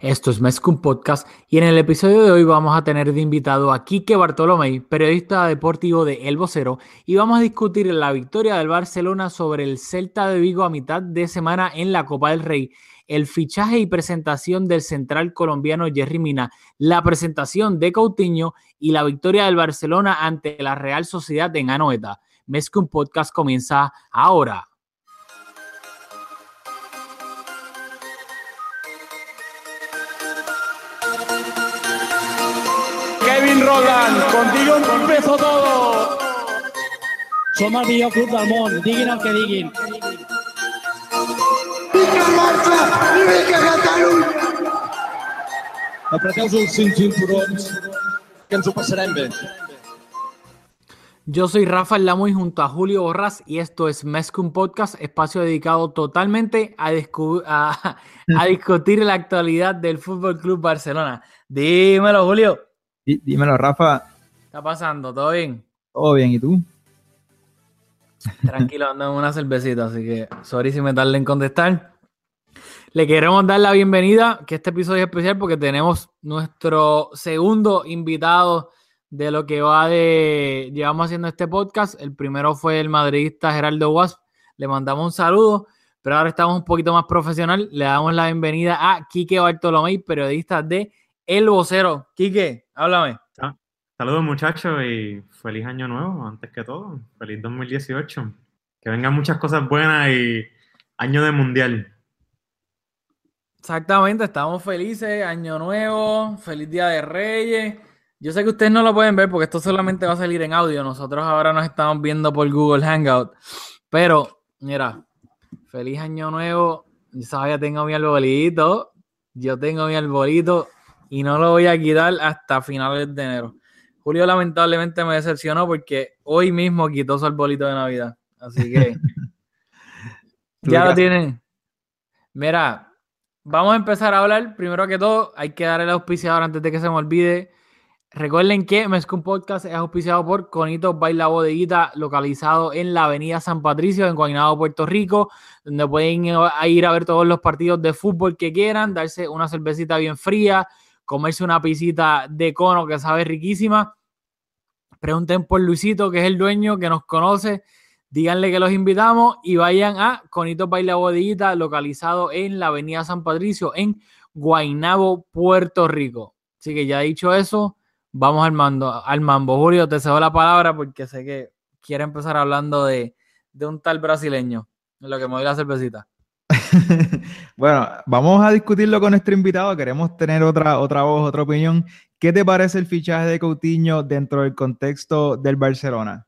Esto es Mezcum Podcast y en el episodio de hoy vamos a tener de invitado a Quique Bartolomé, periodista deportivo de El Vocero, y vamos a discutir la victoria del Barcelona sobre el Celta de Vigo a mitad de semana en la Copa del Rey, el fichaje y presentación del central colombiano Jerry Mina, la presentación de Coutinho y la victoria del Barcelona ante la Real Sociedad en Anoeta. Mezcum Podcast comienza ahora. Roland, contigo empezó todo. Som el millor club del món, diguin el que diguin. Apreteu els cinc cinturons, que ens ho passarem bé. Yo soy Rafael Lamoy junto a Julio Borras y esto es Mezcum Podcast, espacio dedicado totalmente a, a, a discutir la actualidad del Fútbol Club Barcelona. Dímelo, Julio. Dí- Dímelo, Rafa. ¿Qué está pasando? ¿Todo bien? ¿Todo bien? ¿Y tú? Tranquilo, ando en una cervecita, así que sorry si me tarde en contestar. Le queremos dar la bienvenida, que este episodio es especial porque tenemos nuestro segundo invitado de lo que va de. Llevamos haciendo este podcast. El primero fue el madridista Gerardo Wasp. Le mandamos un saludo, pero ahora estamos un poquito más profesional. Le damos la bienvenida a Quique Bartolomé, periodista de El Vocero. Quique, háblame. Saludos muchachos y feliz año nuevo, antes que todo. Feliz 2018. Que vengan muchas cosas buenas y año de mundial. Exactamente, estamos felices, año nuevo, feliz día de Reyes. Yo sé que ustedes no lo pueden ver porque esto solamente va a salir en audio. Nosotros ahora nos estamos viendo por Google Hangout. Pero, mira, feliz año nuevo. Yo sabía, tengo mi arbolito. Yo tengo mi arbolito y no lo voy a quitar hasta finales de enero. Julio lamentablemente me decepcionó porque hoy mismo quitó su arbolito de Navidad. Así que ya lo tienen. Mira, vamos a empezar a hablar. Primero que todo, hay que dar el auspiciador antes de que se me olvide. Recuerden que Mezcum Podcast es auspiciado por Conito Baila Bodeguita, localizado en la Avenida San Patricio, en Guaynabo, Puerto Rico, donde pueden ir a ver todos los partidos de fútbol que quieran, darse una cervecita bien fría, comerse una pisita de cono que sabe riquísima. Pregunten por Luisito, que es el dueño, que nos conoce. Díganle que los invitamos y vayan a Conito Baila Bodeguita, localizado en la Avenida San Patricio, en Guaynabo, Puerto Rico. Así que ya dicho eso, vamos al, mando, al mambo. Julio, te cedo la palabra porque sé que quiere empezar hablando de, de un tal brasileño, en lo que me doy la cervecita. bueno, vamos a discutirlo con nuestro invitado. Queremos tener otra, otra voz, otra opinión. ¿Qué te parece el fichaje de Coutinho dentro del contexto del Barcelona?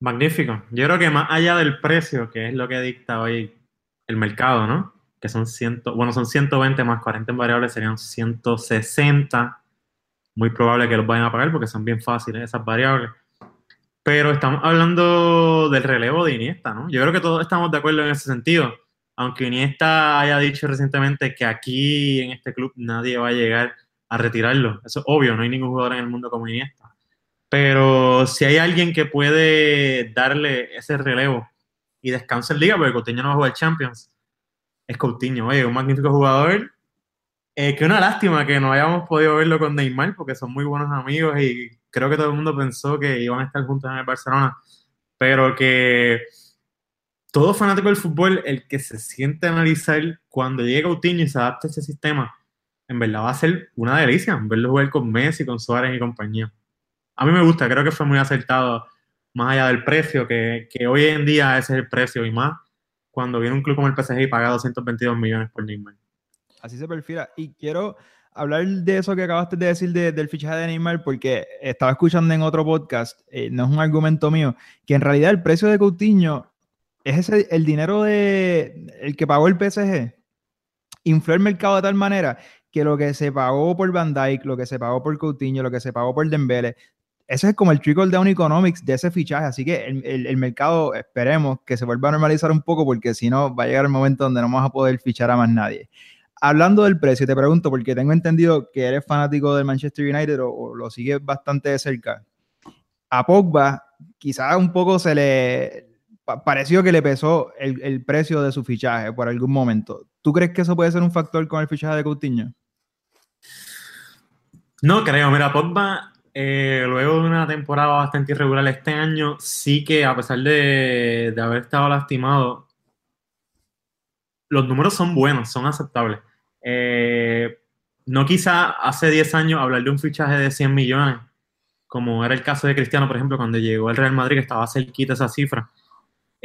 Magnífico. Yo creo que más allá del precio, que es lo que dicta hoy el mercado, ¿no? Que son 100, bueno, son 120 más 40 en variables, serían 160. Muy probable que los vayan a pagar porque son bien fáciles esas variables. Pero estamos hablando del relevo de Iniesta, ¿no? Yo creo que todos estamos de acuerdo en ese sentido. Aunque Iniesta haya dicho recientemente que aquí en este club nadie va a llegar a retirarlo. Eso es obvio, no hay ningún jugador en el mundo como Iniesta. Pero si hay alguien que puede darle ese relevo y descansa en liga, porque Coutinho no va a jugar Champions, es Coutinho. Oye, un magnífico jugador. Eh, que una lástima que no hayamos podido verlo con Neymar, porque son muy buenos amigos y creo que todo el mundo pensó que iban a estar juntos en el Barcelona, pero que todo fanático del fútbol, el que se siente a analizar cuando llegue Coutinho y se adapte a ese sistema, en verdad va a ser una delicia verlo jugar con Messi, con Suárez y compañía. A mí me gusta, creo que fue muy acertado, más allá del precio, que, que hoy en día ese es el precio y más cuando viene un club como el PSG y paga 222 millones por Neymar. Así se perfila. Y quiero hablar de eso que acabaste de decir de, del fichaje de Neymar, porque estaba escuchando en otro podcast, eh, no es un argumento mío, que en realidad el precio de Coutinho es ese, el dinero de el que pagó el PSG. infló el mercado de tal manera que lo que se pagó por Van Dyke, lo que se pagó por Coutinho, lo que se pagó por Dembele, ese es como el trickle down economics de ese fichaje. Así que el, el- mercado, esperemos que se vuelva a normalizar un poco, porque si no, va a llegar el momento donde no vamos a poder fichar a más nadie. Hablando del precio, te pregunto, porque tengo entendido que eres fanático del Manchester United o, o lo sigues bastante de cerca. A Pogba, quizás un poco se le pa- pareció que le pesó el, el precio de su fichaje por algún momento. ¿Tú crees que eso puede ser un factor con el fichaje de Coutinho? No creo, mira, Pogba, eh, luego de una temporada bastante irregular este año, sí que a pesar de, de haber estado lastimado, los números son buenos, son aceptables. Eh, no quizá hace 10 años hablar de un fichaje de 100 millones, como era el caso de Cristiano, por ejemplo, cuando llegó al Real Madrid, que estaba cerquita esa cifra.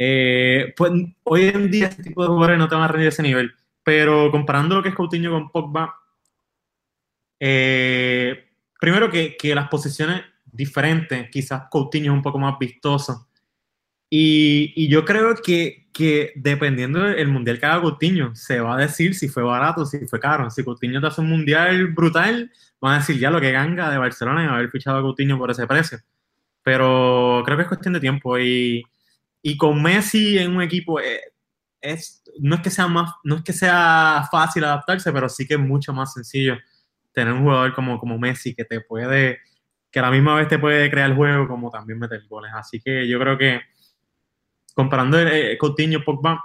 Eh, pues hoy en día este tipo de jugadores no te van a rendir ese nivel, pero comparando lo que es Coutinho con Pogba, eh, primero que, que las posiciones diferentes, quizás Coutinho es un poco más vistoso. Y, yo creo que, que dependiendo del mundial que haga Coutinho, se va a decir si fue barato, si fue caro. Si Coutinho te hace un mundial brutal, van a decir ya lo que ganga de Barcelona y haber fichado a Coutinho por ese precio. Pero creo que es cuestión de tiempo. Y, y con Messi en un equipo, eh, es, no, es que sea más, no es que sea fácil adaptarse, pero sí que es mucho más sencillo tener un jugador como, como Messi que te puede, que a la misma vez te puede crear el juego como también meter goles. Así que yo creo que comparando eh, Coutinho Pogba,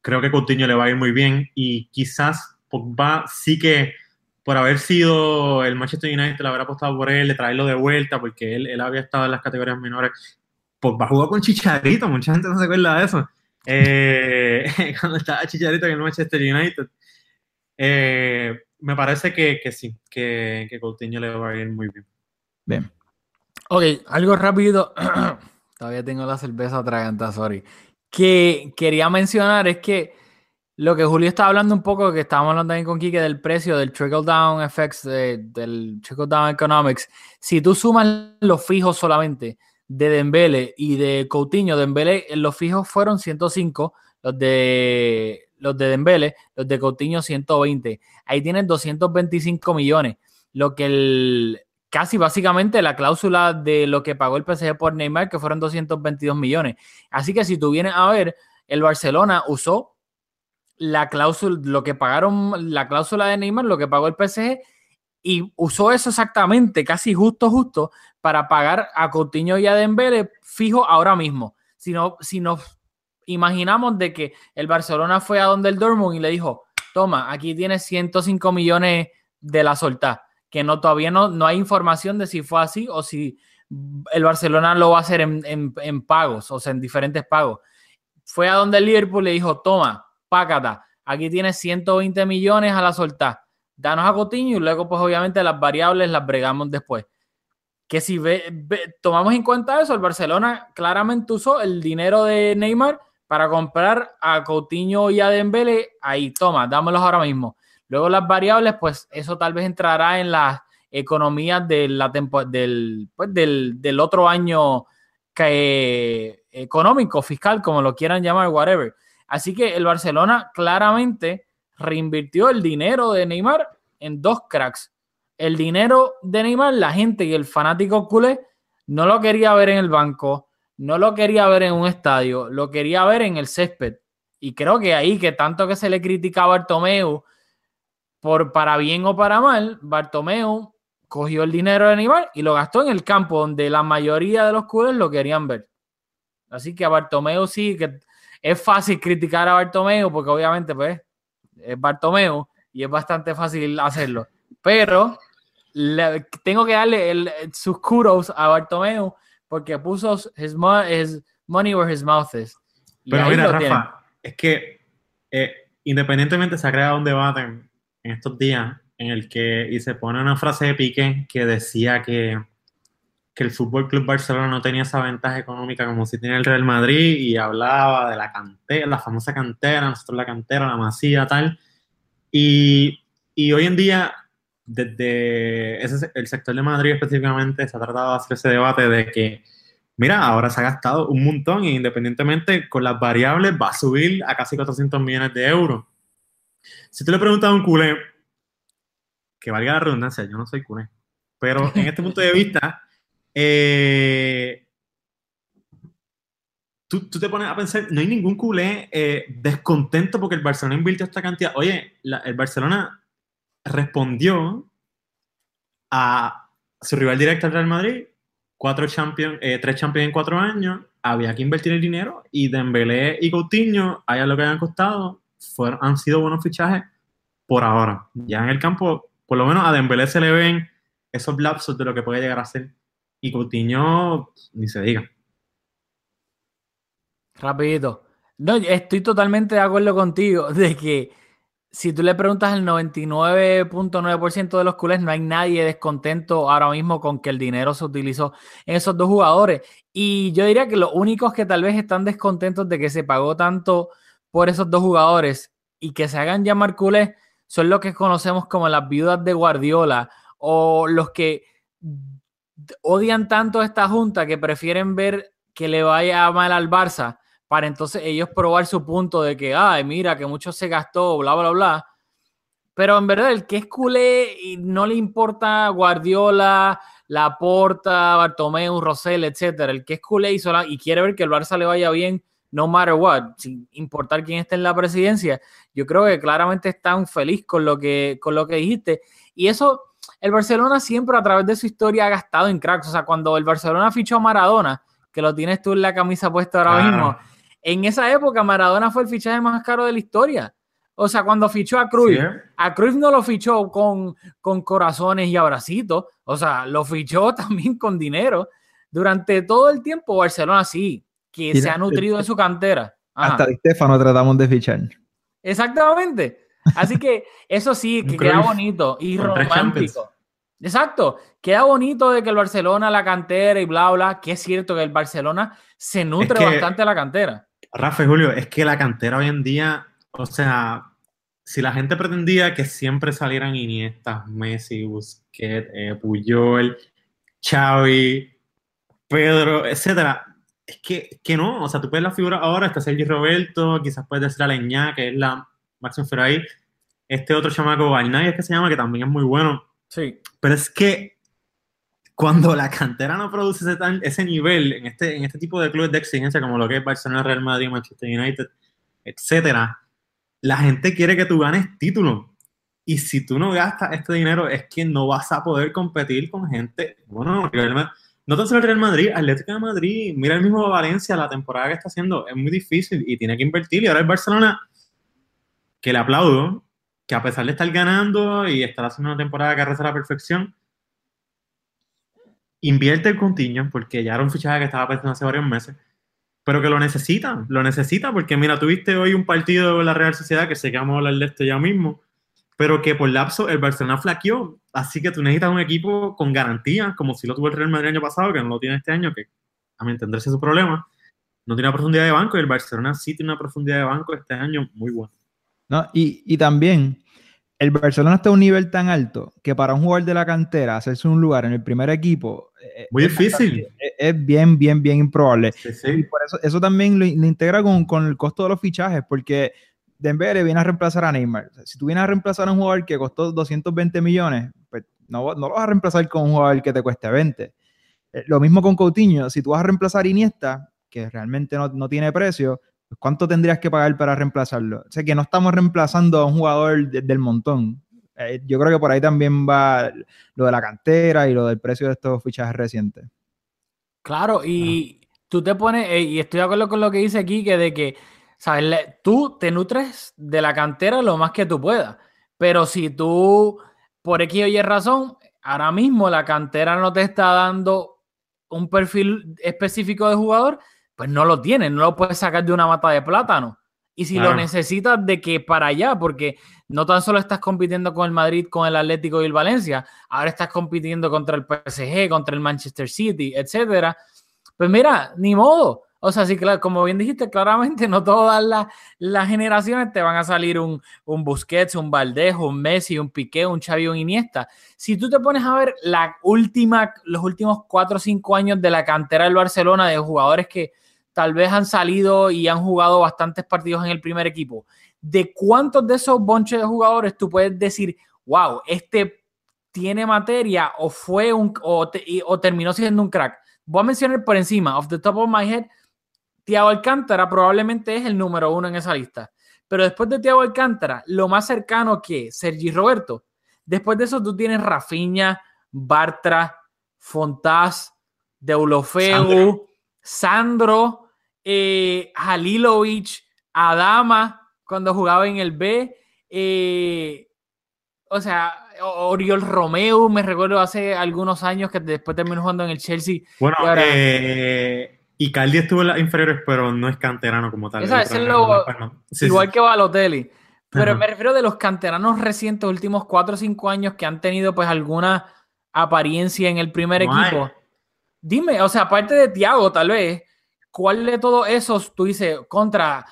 creo que Coutinho le va a ir muy bien y quizás Pogba sí que por haber sido el Manchester United, le habrá apostado por él, de traerlo de vuelta, porque él, él había estado en las categorías menores. Pogba jugó con Chicharito, mucha gente no se acuerda de eso. Eh, cuando estaba Chicharito en el Manchester United. Eh, me parece que, que sí, que, que Coutinho le va a ir muy bien. Bien. Ok, algo rápido. Todavía tengo la cerveza atragantada, sorry. Que quería mencionar es que lo que Julio estaba hablando un poco, que estábamos hablando también con Kike del precio del trickle down effects, de- del trickle down economics. Si tú sumas los fijos solamente de Dembele y de Coutinho, Dembele, en los fijos fueron 105, los de los de Dembele, los de Coutinho 120. Ahí tienes 225 millones, lo que el casi básicamente la cláusula de lo que pagó el PSG por Neymar, que fueron 222 millones. Así que si tú vienes a ver, el Barcelona usó la cláusula, lo que pagaron, la cláusula de Neymar, lo que pagó el PSG, y usó eso exactamente, casi justo, justo, para pagar a Coutinho y a Dembele fijo ahora mismo. Si, no, si nos imaginamos de que el Barcelona fue a donde el Dortmund y le dijo, toma, aquí tienes 105 millones de la solta, que no todavía no, no hay información de si fue así o si el Barcelona lo va a hacer en, en- en pagos, o sea, en diferentes pagos. Fue a donde el Liverpool le dijo, toma, pácata, aquí tienes 120 millones a la solta, danos a Coutinho y luego pues obviamente las variables las bregamos después. Que si ve- tomamos en cuenta eso, el Barcelona claramente usó el dinero de Neymar para comprar a Coutinho y a Dembele, ahí, toma, dámelos ahora mismo. Luego las variables, pues eso tal vez entrará en las economías la del, pues, del, del otro año que, económico, fiscal, como lo quieran llamar, whatever. Así que el Barcelona claramente reinvirtió el dinero de Neymar en dos cracks. El dinero de Neymar, la gente y el fanático culé no lo quería ver en el banco, no lo quería ver en un estadio, lo quería ver en el césped. Y creo que ahí, que tanto que se le critica a Bartomeu, por para bien o para mal, Bartomeu cogió el dinero de Neymar y lo gastó en el campo donde la mayoría de los culés lo querían ver. Así que a Bartomeu sí, que es fácil criticar a Bartomeu porque obviamente pues es Bartomeu y es bastante fácil hacerlo. Pero le- tengo que darle el- sus kudos a Bartomeu porque puso his, mo- his money where his mouth is. Y Pero mira, Rafa, tienen. es que eh, independientemente se ha creado un debate en, en estos días en el que, y se pone una frase de Piqué que decía que, que el Fútbol Club Barcelona no tenía esa ventaja económica como si tiene el Real Madrid y hablaba de la cantera, la famosa cantera, nosotros la cantera, la masía, tal. Y, y hoy en día, desde ese- el sector de Madrid específicamente, se ha tratado de hacer ese debate de que mira, ahora se ha gastado un montón e independientemente con las variables va a subir a casi 400 millones de euros. Si tú le preguntas a un culé, que valga la redundancia, yo no soy culé, pero en este punto de vista, eh, tú, tú te pones a pensar, no hay ningún culé eh, descontento porque el Barcelona invirtió esta cantidad. Oye, el Barcelona respondió a su rival directo al Real Madrid, cuatro champions, eh, tres champions en cuatro años, había que invertir el dinero y Dembélé y Coutinho, haya lo que hayan costado, fueron, han sido buenos fichajes por ahora. Ya en el campo, por lo menos a Dembélé se le ven esos lapsos de lo que puede llegar a ser. Y Coutinho, ni se diga. Rapidito. No, estoy totalmente de acuerdo contigo de que si tú le preguntas al 99.9% de los culés, no hay nadie descontento ahora mismo con que el dinero se utilizó en esos dos jugadores. Y yo diría que los únicos que tal vez están descontentos de que se pagó tanto por esos dos jugadores y que se hagan llamar culés son los que conocemos como las viudas de Guardiola o los que odian tanto esta junta que prefieren ver que le vaya mal al Barça para entonces ellos probar su punto de que, ay, mira, que mucho se gastó, bla, bla, bla. Pero en verdad, el que es culé y no le importa Guardiola, Laporta, Bartomeu, Rosell, etcétera, el que es culé y, sola- y quiere ver que el Barça le vaya bien, no matter what, sin importar quién esté en la presidencia, yo creo que claramente están felices con lo que, con lo que dijiste. Y eso, el Barcelona siempre a través de su historia ha gastado en cracks. O sea, cuando el Barcelona fichó a Maradona, que lo tienes tú en la camisa puesta ahora mismo, en esa época Maradona fue el fichaje más caro de la historia. O sea, cuando fichó a Cruyff, Sí, a Cruyff no lo fichó con, con corazones y abracitos, o sea, lo fichó también con dinero. Durante todo el tiempo Barcelona sí, que se ha nutrido de su cantera. Ajá. Hasta Di Stefano tratamos de fichar. Exactamente. Así que eso sí, que queda bonito y romántico. Exacto. Queda bonito de que el Barcelona, la cantera y bla, bla, que es cierto que el Barcelona se nutre que- bastante de la cantera. Rafa y Julio, es que la cantera hoy en día, o sea, si la gente pretendía que siempre salieran Iniesta, Messi, Busquets, eh, Puyol, Xavi, Pedro, etcétera, es que, que no, o sea, tú puedes la figura ahora, está Sergio Roberto, quizás puedes decir a Leñá, que es la figura ahí, este otro chamaco, Bainay, es que se llama, que también es muy bueno, Sí. pero es que cuando la cantera no produce ese, tan- ese nivel en este, en este tipo de clubes de exigencia como lo que es Barcelona, Real Madrid, Manchester United, etcétera, la gente quiere que tú ganes títulos. Y si tú no gastas este dinero, es que no vas a poder competir con gente. Bueno, no tan solo el Real Madrid, Atlético de Madrid, mira el mismo Valencia, la temporada que está haciendo, es muy difícil y tiene que invertir. Y ahora el Barcelona, que le aplaudo, que a pesar de estar ganando y estar haciendo una temporada que arrasa a la perfección, invierte el Coutinho, porque ya era un fichaje que estaba pensando hace varios meses, pero que lo necesita, lo necesita, porque mira, tuviste hoy un partido de la Real Sociedad, que sé que vamos a hablar de esto ya mismo, pero que por lapso el Barcelona flaqueó, así que tú necesitas un equipo con garantía, como si lo tuvo el Real Madrid el año pasado, que no lo tiene este año, que a mi entender es su problema, no tiene una profundidad de banco, y el Barcelona sí tiene una profundidad de banco este año muy buena. ¿No? Y, y también, el Barcelona está a un nivel tan alto que para un jugador de la cantera hacerse un lugar en el primer equipo eh, Muy es difícil. Es, es bien, bien, bien improbable. Sí, Y sí. por eso, eso también lo, lo integra con, con el costo de los fichajes, porque Dembélé viene a reemplazar a Neymar. O sea, si tú vienes a reemplazar a un jugador que costó 220 millones, pues no, no lo vas a reemplazar con un jugador que te cueste 20. Eh, Lo mismo con Coutinho. Si tú vas a reemplazar a Iniesta, que realmente no, no tiene precio, ¿cuánto tendrías que pagar para reemplazarlo? O sea, que no estamos reemplazando a un jugador de- del montón. Eh, yo creo que por ahí también va lo de la cantera y lo del precio de estos fichajes recientes. Claro, y tú te pones, eh, y estoy de acuerdo con lo que dice aquí, que de que, ¿sabes? Tú te nutres de la cantera lo más que tú puedas, pero si tú, por X o Y razón, ahora mismo la cantera no te está dando un perfil específico de jugador, pues no lo tienes, no lo puedes sacar de una mata de plátano. Y si lo necesitas de que para allá, porque no tan solo estás compitiendo con el Madrid, con el Atlético y el Valencia, ahora estás compitiendo contra el PSG, contra el Manchester City, etcétera. Pues mira, ni modo. O sea, sí, claro, como bien dijiste, claramente no todas las, las generaciones te van a salir un, un Busquets, un Valdés, un Messi, un Piqué, un Xavi, un Iniesta. Si tú te pones a ver la última, los últimos cuatro o cinco años de la cantera del Barcelona, de jugadores que tal vez han salido y han jugado bastantes partidos en el primer equipo, de cuántos de esos bonches de jugadores tú puedes decir, wow, este tiene materia o fue un o, te- o terminó siendo un crack. Voy a mencionar por encima, off the top of my head, Thiago Alcántara probablemente es el número uno en esa lista. Pero después de Thiago Alcántara, lo más cercano que Sergi Roberto. Después de eso, tú tienes Rafinha, Bartra, Fontás, Deulofeu, Sandro, eh, Halilovic, Adama, cuando jugaba en el B. eh, o sea, Oriol Romeo, me recuerdo hace algunos años que después terminó jugando en el Chelsea. Bueno, ahora- eh, Icardi estuvo en las inferiores, pero no es canterano como tal. Esa- Es sí, igual sí. que Balotelli. Pero Ajá. me refiero de los canteranos recientes, últimos 4 o 5 años que han tenido pues alguna apariencia en el primer No hay. equipo. Dime, o sea, aparte de Thiago, tal vez, ¿cuál de todos esos tú dices contra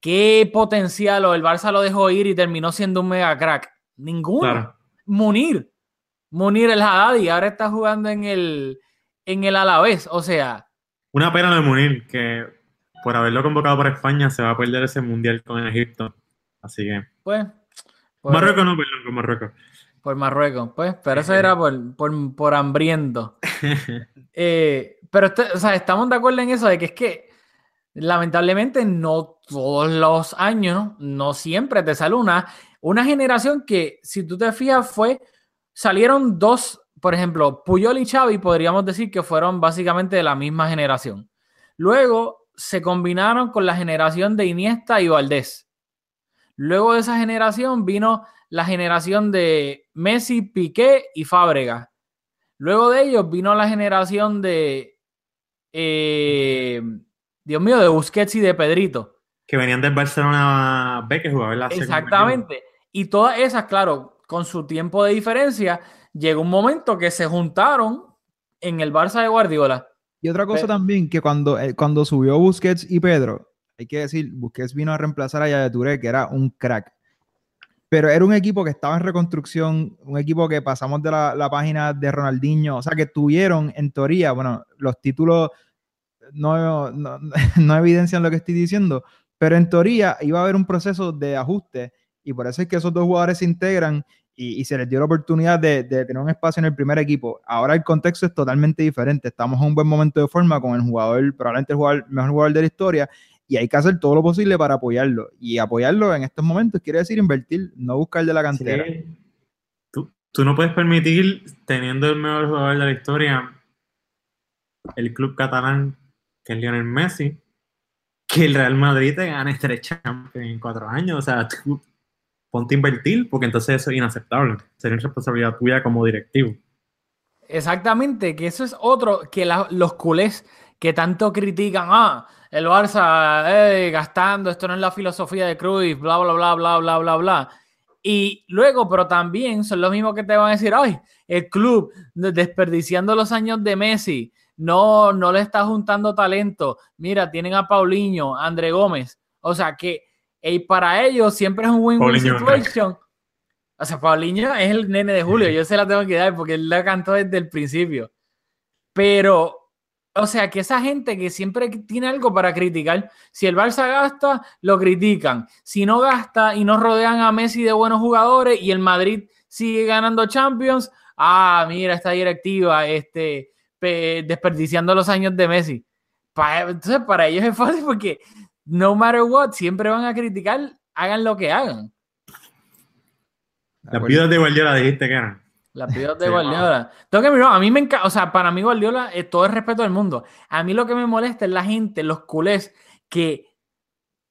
qué potencial o el Barça lo dejó ir y terminó siendo un mega crack? Ninguno. Claro. Munir. Munir el Haddadi, ahora está jugando en el, en el Alavés. O sea, Una pena lo de Munir, que por haberlo convocado para España se va a perder ese mundial con Egipto. Así que. pues. pues- Marruecos no, perdón, con Marruecos. Por Marruecos, pues, pero eso era por, por, por hambriento. Eh, pero este- o sea, estamos de acuerdo en eso de que es que lamentablemente no todos los años, ¿no? No siempre te sale una, una generación que, si tú te fijas, fue, salieron dos, por ejemplo, Puyol y Xavi, podríamos decir que fueron básicamente de la misma generación. Luego se combinaron con la generación de Iniesta y Valdés. Luego de esa generación vino la generación de Messi, Piqué y Fábrega. Luego de ellos vino la generación de, eh, Dios mío, de Busquets y de Pedrito. Que venían del Barcelona B, que jugaba en la segunda Exactamente. Y todas esas, claro, con su tiempo de diferencia, llegó un momento que se juntaron en el Barça de Guardiola. Y otra cosa también, que cuando, eh, cuando subió Busquets y Pedro, hay que decir, Busquets vino a reemplazar a Yaya Touré, que era un crack. Pero era un equipo que estaba en reconstrucción, un equipo que pasamos de la, la página de Ronaldinho, o sea, que tuvieron, en teoría, bueno, los títulos no, no, no evidencian lo que estoy diciendo, pero en teoría iba a haber un proceso de ajuste y por eso es que esos dos jugadores se integran y, y se les dio la oportunidad de, de tener un espacio en el primer equipo. Ahora el contexto es totalmente diferente. Estamos en un buen momento de forma con el jugador, probablemente el jugador, mejor jugador de la historia, y hay que hacer todo lo posible para apoyarlo. Y apoyarlo en estos momentos quiere decir invertir, no buscar de la cantera. Sí. Tú, tú no puedes permitir, teniendo el mejor jugador de la historia, el club catalán, que es Lionel Messi, que el Real Madrid te gane tres Champions en cuatro años. O sea, tú ponte a invertir, porque entonces eso es inaceptable. Sería responsabilidad tuya como directivo. Exactamente, que eso es otro que los culés que tanto critican, ah, el Barça eh, gastando, esto no es la filosofía de Cruyff, bla, bla, bla, bla, bla, bla, bla. Y luego, pero también son los mismos que te van a decir, ay, el club de- desperdiciando los años de Messi, no, no le está juntando talento. Mira, tienen a Paulinho, André Gómez. O sea que eh, para ellos siempre es un win-win situation. O sea, Paulinho es el nene de Julio, yo se la tengo que dar porque él la cantó desde el principio. Pero, o sea, que esa gente que siempre tiene algo para criticar, si el Barça gasta, lo critican. Si no gasta y no rodean a Messi de buenos jugadores y el Madrid sigue ganando Champions, ah, mira esta directiva, este, pe- desperdiciando los años de Messi. Entonces, para ellos es fácil porque no matter what, siempre van a criticar, hagan lo que hagan. Las vidas de Guardiola dijiste que eran. Las vidas de Sí, Guardiola. Tengo que mirar, a mí me encanta, o sea, para mí Guardiola es todo el respeto del mundo. A mí lo que me molesta es la gente, los culés, que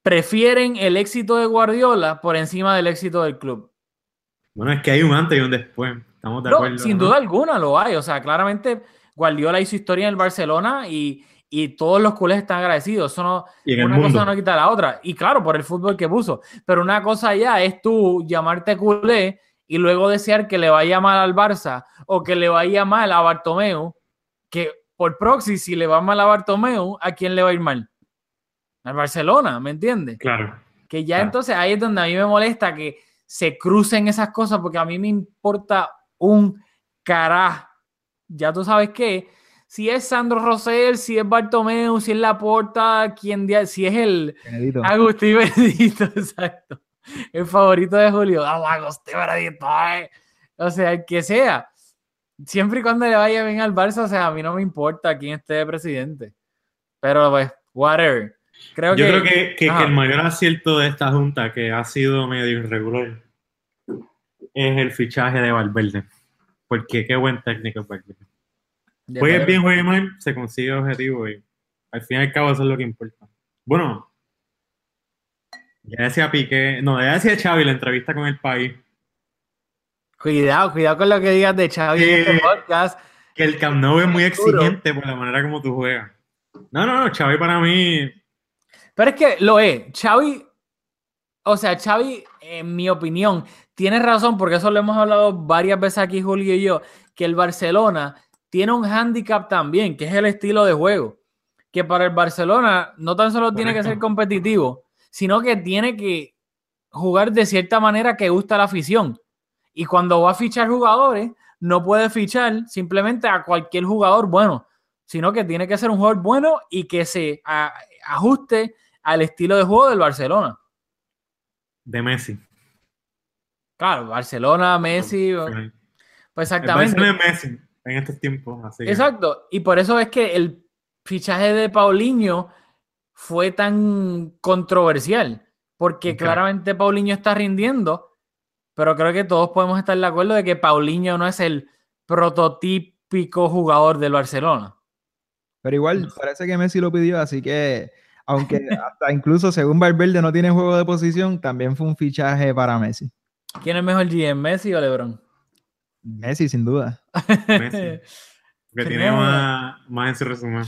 prefieren el éxito de Guardiola por encima del éxito del club. Bueno, es que hay un antes y un después. Estamos de No, acuerdo. sin ¿no? duda alguna lo hay. O sea, claramente Guardiola hizo historia en el Barcelona y, y todos los culés están agradecidos. Eso no, Y una cosa no quita la otra. Y claro, por el fútbol que puso. Pero una cosa ya es tú llamarte culé y luego desear que le vaya mal al Barça o que le vaya mal a Bartomeu, que por proxy, si le va mal a Bartomeu, ¿a quién le va a ir mal? Al Barcelona, ¿me entiendes? Claro. Que ya Claro. entonces ahí es donde a mí me molesta que se crucen esas cosas porque a mí me importa un carajo. Ya tú sabes qué, si es Sandro Rosell, si es Bartomeu, si es Laporta, quien si es el Benedito. Agustín Bendito, exacto. el favorito de Julio. Ah, Agosté eh. O sea, el que sea. Siempre y cuando le vaya bien al Barça, o sea, a mí no me importa quién esté de presidente. Pero pues, whatever. Creo Yo que, creo que, que- el mayor acierto de esta junta, que ha sido medio irregular, es el fichaje de Valverde. Porque qué buen técnico es Valverde. De Juegue verdad, bien, juegue mal, se consigue el objetivo y al fin y al cabo eso es lo que importa. Bueno, ya decía Piqué, no, ya decía Xavi la entrevista con el país, Cuidado, cuidado con lo que digas de Xavi en este podcast. que el Camp Nou es muy exigente por la manera como tú juegas. No, no, no, Xavi para mí, Pero es que lo es. Xavi, o sea, Xavi, en mi opinión, tiene razón, porque eso lo hemos hablado varias veces aquí, Julio y yo, que el Barcelona tiene un handicap también, que es el estilo de juego. Que para el Barcelona no tan solo tiene que ser competitivo, sino que tiene que jugar de cierta manera que gusta a la afición. Y cuando va a fichar jugadores, no puede fichar simplemente a cualquier jugador bueno, sino que tiene que ser un jugador bueno y que se a- ajuste al estilo de juego del Barcelona. de Messi. Claro, Barcelona, Messi, El pues Barcelona exactamente. es Messi en estos tiempos. Así que- Exacto. Y por eso es que el fichaje de Paulinho fue tan controversial, porque claramente Paulinho está rindiendo, pero creo que todos podemos estar de acuerdo de que Paulinho no es el prototípico jugador del Barcelona. Pero igual parece que Messi lo pidió, así que aunque hasta incluso según Valverde no tiene juego de posición, también fue un fichaje para Messi. ¿Quién es mejor GM, Messi o LeBron? Messi, sin duda. Messi. Que tiene más, más en su resumen.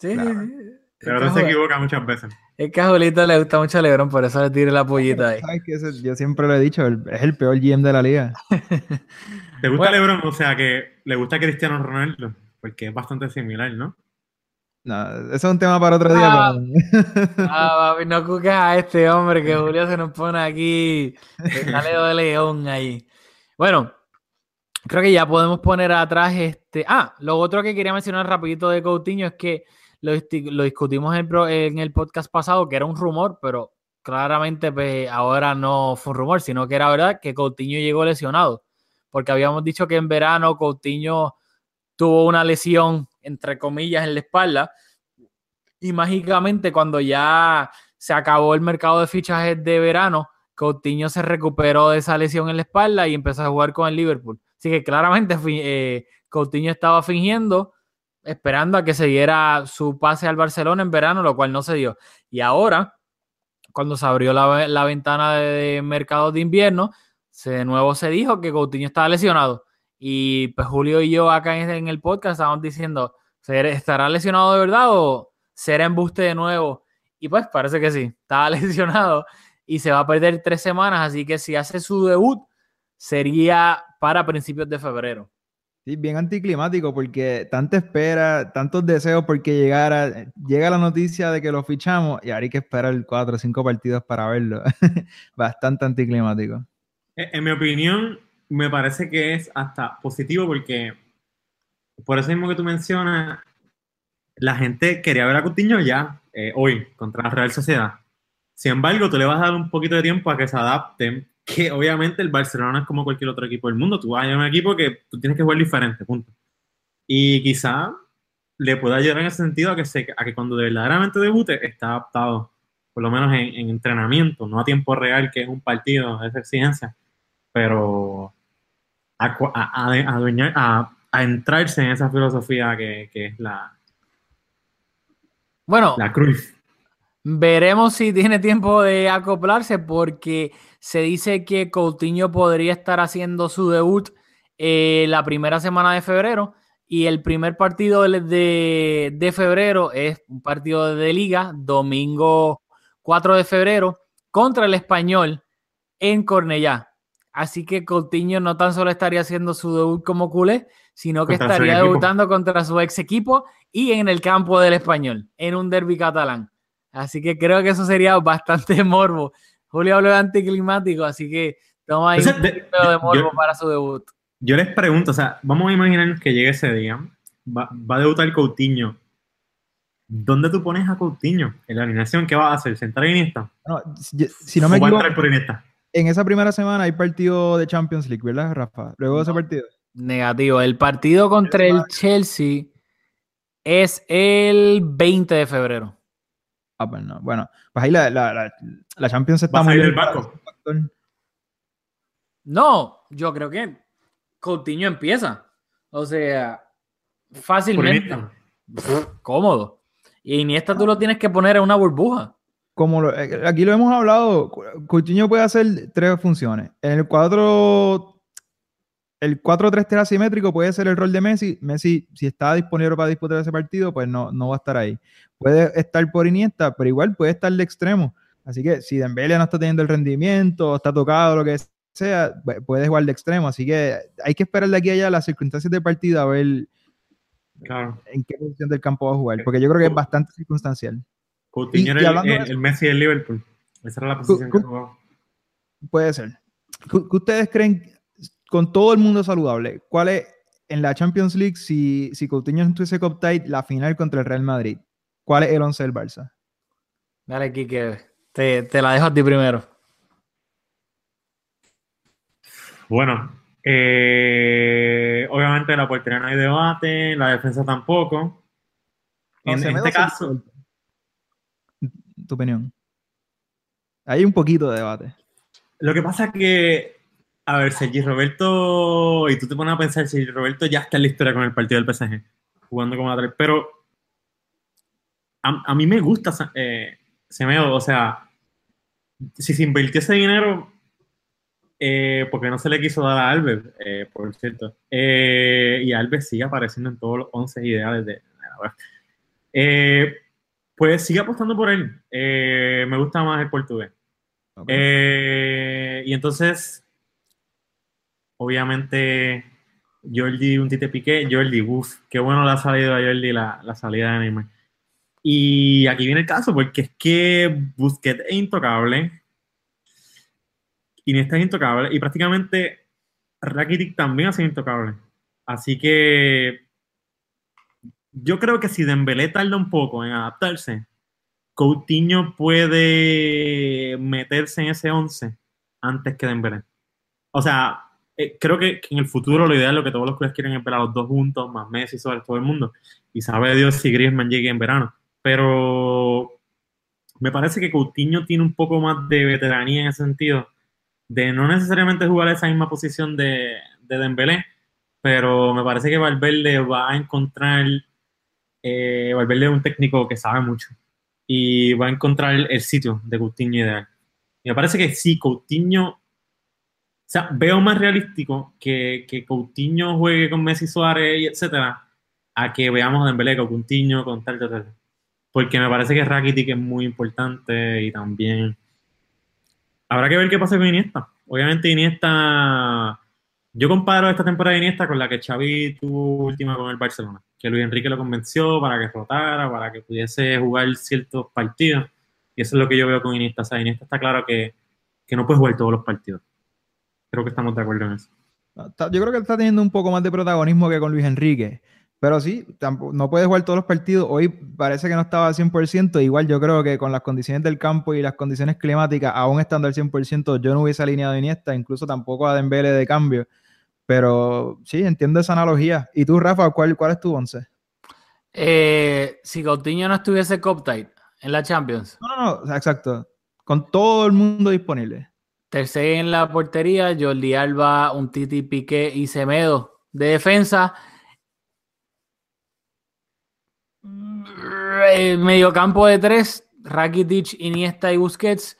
Sí, Claro. sí, sí. Es Pero que, se a- equivoca muchas veces. es que a Julito le gusta mucho a LeBron, por eso le tire la pollita ahí. ¿Sabes qué? Ese- yo siempre lo he dicho, el- es el peor GM de la liga. ¿Te gusta Bueno. LeBron? O sea, que le gusta Cristiano Ronaldo, porque es bastante similar, ¿no? No, eso es un tema para otro día. Ah. pero- Ah, papi, no cuques a este hombre que Julio se nos pone aquí el jaleo de león ahí. Bueno, creo que ya podemos poner atrás este. Ah, lo otro que quería mencionar rapidito de Coutinho es que lo, discutimos en el podcast pasado, que era un rumor, pero claramente pues, ahora no fue un rumor, sino que era verdad que Coutinho llegó lesionado. Porque habíamos dicho que en verano Coutinho tuvo una lesión, entre comillas, en la espalda. Y mágicamente, cuando ya se acabó el mercado de fichajes de verano, Coutinho se recuperó de esa lesión en la espalda y empezó a jugar con el Liverpool. Así que claramente eh, Coutinho estaba fingiendo, esperando a que se diera su pase al Barcelona en verano, lo cual no se dio. Y ahora, cuando se abrió la, la ventana de, mercado de invierno, se, de nuevo se dijo que Coutinho estaba lesionado. Y pues Julio y yo acá en, en el podcast estábamos diciendo, ¿ser- ¿estará lesionado de verdad o será embuste de nuevo? Y pues parece que sí, estaba lesionado y se va a perder tres semanas, así que si hace su debut sería para principios de febrero. Sí, bien anticlimático porque tanta espera, tantos deseos porque llegara, llega la noticia de que lo fichamos y ahora hay que esperar cuatro o cinco partidos para verlo. Bastante anticlimático. En mi opinión, me parece que es hasta positivo porque, por eso mismo que tú mencionas, la gente quería ver a Coutinho ya, eh, hoy, contra la Real Sociedad. Sin embargo, tú le vas a dar un poquito de tiempo a que se adapten, que obviamente el Barcelona es como cualquier otro equipo del mundo. Tú vas a ir a un equipo que tú tienes que jugar diferente, punto. Y quizá le pueda ayudar en ese sentido a que, se, a que cuando verdaderamente debute está adaptado, por lo menos en, en entrenamiento, no a tiempo real, que es un partido, esa exigencia, pero a, cu- a, a- adueñar- a- a entrarse en esa filosofía que, que es la, Bueno, la cruz. Veremos si tiene tiempo de acoplarse porque se dice que Coutinho podría estar haciendo su debut eh, la primera semana de febrero y el primer partido de, de- febrero es un partido de liga, domingo 4 de febrero, contra el español en Cornellá. Así que Coutinho no tan solo estaría haciendo su debut como culé, sino que Contra estaría debutando contra su ex equipo y en el campo del español, en un derby catalán. Así que creo que eso sería bastante morbo. Julio habló de anticlimático, así que toma ahí Entonces, un poquito de yo- morbo yo- para su debut. Yo les pregunto, o sea, vamos a imaginar que llegue ese día, va, va a debutar Coutinho. ¿Dónde tú pones a Coutinho? En la alineación, ¿qué va a hacer? ¿Sentar a Iniesta? Bueno, si, si no me ¿O va a equivoco, entrar por Iniesta? en esa primera semana hay partido de Champions League, ¿verdad, Rafa? Luego de ese No. partido. Negativo. El partido contra el Chelsea es el 20 de febrero. Ah, pues no. Bueno, pues ahí la, la, la, la Champions está muy bien. banco. No, yo creo que Coutinho empieza. O sea, fácilmente. Cómodo. Y Iniesta tú lo tienes que poner en una burbuja. Como lo- eh, aquí lo hemos hablado, Coutinho puede hacer tres funciones. En el 4 el 4-3-3 asimétrico puede ser el rol de Messi. Messi, si está disponible para disputar ese partido, pues no, no va a estar ahí. Puede estar por Iniesta, pero igual puede estar de extremo. Así que si Dembélé no está teniendo el rendimiento, está tocado, lo que sea, pu- puede jugar de extremo. Así que hay que esperar de aquí a allá las circunstancias del partido a ver Claro. en qué posición del campo va a jugar, porque yo creo que es bastante circunstancial. Coutinho Y- el- el, el Messi del Liverpool. Esa era la posición que jugaba. Puede ser. ¿Qué, qué ustedes creen, con todo el mundo saludable, cuál es en la Champions League, si, si Coutinho estuviese tight la final contra el Real Madrid? ¿Cuál es el 11 del Barça? Dale, Kike. Te, te la dejo a ti primero. Bueno, eh, obviamente la portería no hay debate, la defensa tampoco. En, en este caso, Tu opinión. Hay un poquito de debate. lo que pasa es que, a ver, Sergi Roberto, y tú te pones a pensar, Sergi Roberto ya está en la historia con el partido del PSG, jugando como lateral, pero a, a mí me gusta eh, Semedo, o sea, si se invirtió ese dinero, eh, porque no se le quiso dar a Alves, eh, por cierto, eh, y Alves sigue apareciendo en todos los 11 ideales de. Eh, pues sigue apostando por él. Me gusta más el portugués. Y entonces, obviamente, Jordi, un tite piqué, Jordi, uff, qué bueno le ha salido a Jordi la, la salida de Neymar. Y aquí viene el caso, porque es que Busquets es intocable, Iniesta es intocable, y prácticamente Rakitic también ha intocable. Así que yo creo que si Dembélé tarda un poco en adaptarse, Coutinho puede meterse en ese 11 antes que Dembélé. O sea, eh, creo que, que en el futuro lo ideal lo que todos los clubes quieren es ver a los dos juntos, más Messi sobre todo el mundo. Y sabe Dios si Griezmann llegue en verano. Pero me parece que Coutinho tiene un poco más de veteranía en ese sentido, de no necesariamente jugar esa misma posición de, de Dembélé, pero me parece que Valverde va a encontrar, eh, Valverde es un técnico que sabe mucho y va a encontrar el sitio de Coutinho ideal. Y me parece que sí, Coutinho, o sea, veo más realístico que, que Coutinho juegue con Messi Suárez y etcétera, a que veamos a Dembélé con Coutinho, con tal, tal, tal. Porque me parece que Rakitic es muy importante y también habrá que ver qué pasa con Iniesta. Obviamente Iniesta, yo comparo esta temporada de Iniesta con la que Xavi tuvo última con el Barcelona, que Luis Enrique lo convenció para que rotara, para que pudiese jugar ciertos partidos. Y eso es lo que yo veo con Iniesta. O sea, Iniesta está claro que, que no puede jugar todos los partidos. Creo que estamos de acuerdo en eso. Yo creo que está teniendo un poco más de protagonismo que con Luis Enrique. Pero sí, tampo- no puede jugar todos los partidos. Hoy parece que no estaba al 100%. Igual yo creo que con las condiciones del campo y las condiciones climáticas, aún estando al 100%, yo no hubiese alineado a Iniesta, incluso tampoco a Dembélé de cambio. Pero sí, entiendo esa analogía. ¿Y tú, Rafa, cuál, cuál es tu once? Eh, si Coutinho no estuviese tight en la Champions, No, no, no, exacto. Con todo el mundo disponible. Tercer en la portería, Jordi Alba, un Titi Piqué y Semedo de defensa. Eh, mediocampo de tres, Rakitic, Iniesta y Busquets,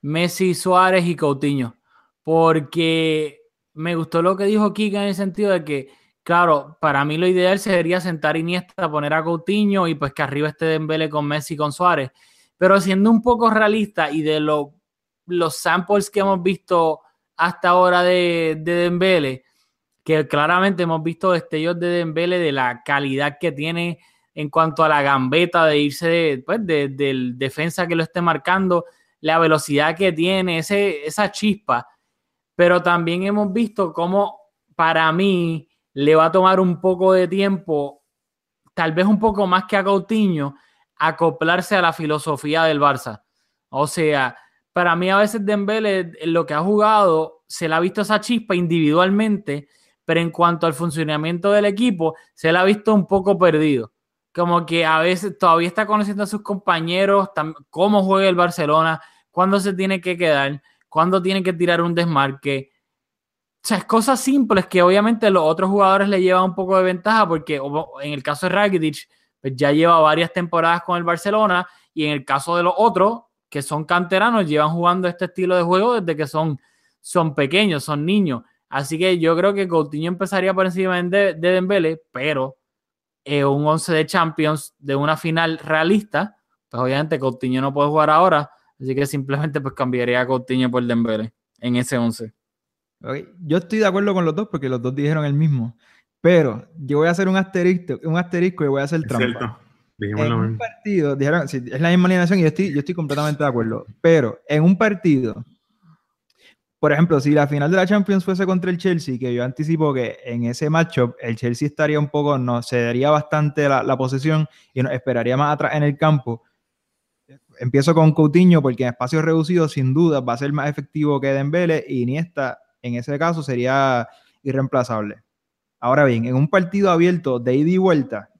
Messi, Suárez y Coutinho. Porque me gustó lo que dijo Kika en el sentido de que, claro, para mí lo ideal sería sentar Iniesta, poner a Coutinho y pues que arriba esté Dembélé con Messi y con Suárez. Pero siendo un poco realista y de lo- los samples que hemos visto hasta ahora de, de Dembélé, que claramente hemos visto destellos de Dembélé de la calidad que tiene en cuanto a la gambeta de irse de, pues, de- del defensa que lo esté marcando, la velocidad que tiene, ese, esa chispa. Pero también hemos visto cómo para mí le va a tomar un poco de tiempo, tal vez un poco más que a Coutinho, acoplarse a la filosofía del Barça. O sea, para mí a veces Dembélé, en lo que ha jugado, se le ha visto esa chispa individualmente, pero en cuanto al funcionamiento del equipo, se le ha visto un poco perdido. Como que a veces todavía está conociendo a sus compañeros, cómo juega el Barcelona, cuándo se tiene que quedar, cuándo tiene que tirar un desmarque. O sea, es cosas simples que obviamente los otros jugadores le llevan un poco de ventaja porque en el caso de Rakitic, pues ya lleva varias temporadas con el Barcelona y en el caso de los otros, que son canteranos, llevan jugando este estilo de juego desde que son, son pequeños, son niños. Así que yo creo que Coutinho empezaría por encima de, de Dembélé, pero eh, un 11 de Champions de una final realista, pues obviamente Coutinho no puede jugar ahora, así que simplemente pues cambiaría a Coutinho por Dembélé en ese 11. Ok, Yo estoy de acuerdo con los dos porque los dos dijeron el mismo. Pero yo voy a hacer un asterisco, un asterisco y voy a hacer Es trampa. cierto. Dijimos En un partido, dijeron, sí, es la misma alineación y yo estoy, yo estoy completamente de acuerdo. Pero en un partido, por ejemplo, si la final de la Champions fuese contra el Chelsea, que yo anticipo que en ese matchup el Chelsea estaría un poco, nos cedería bastante la, la posesión y nos esperaría más atrás en el campo. Empiezo con Coutinho porque en espacios reducidos, sin duda, va a ser más efectivo que Dembélé y Iniesta, en ese caso, sería irreemplazable. Ahora bien, en un partido abierto de ida y vuelta,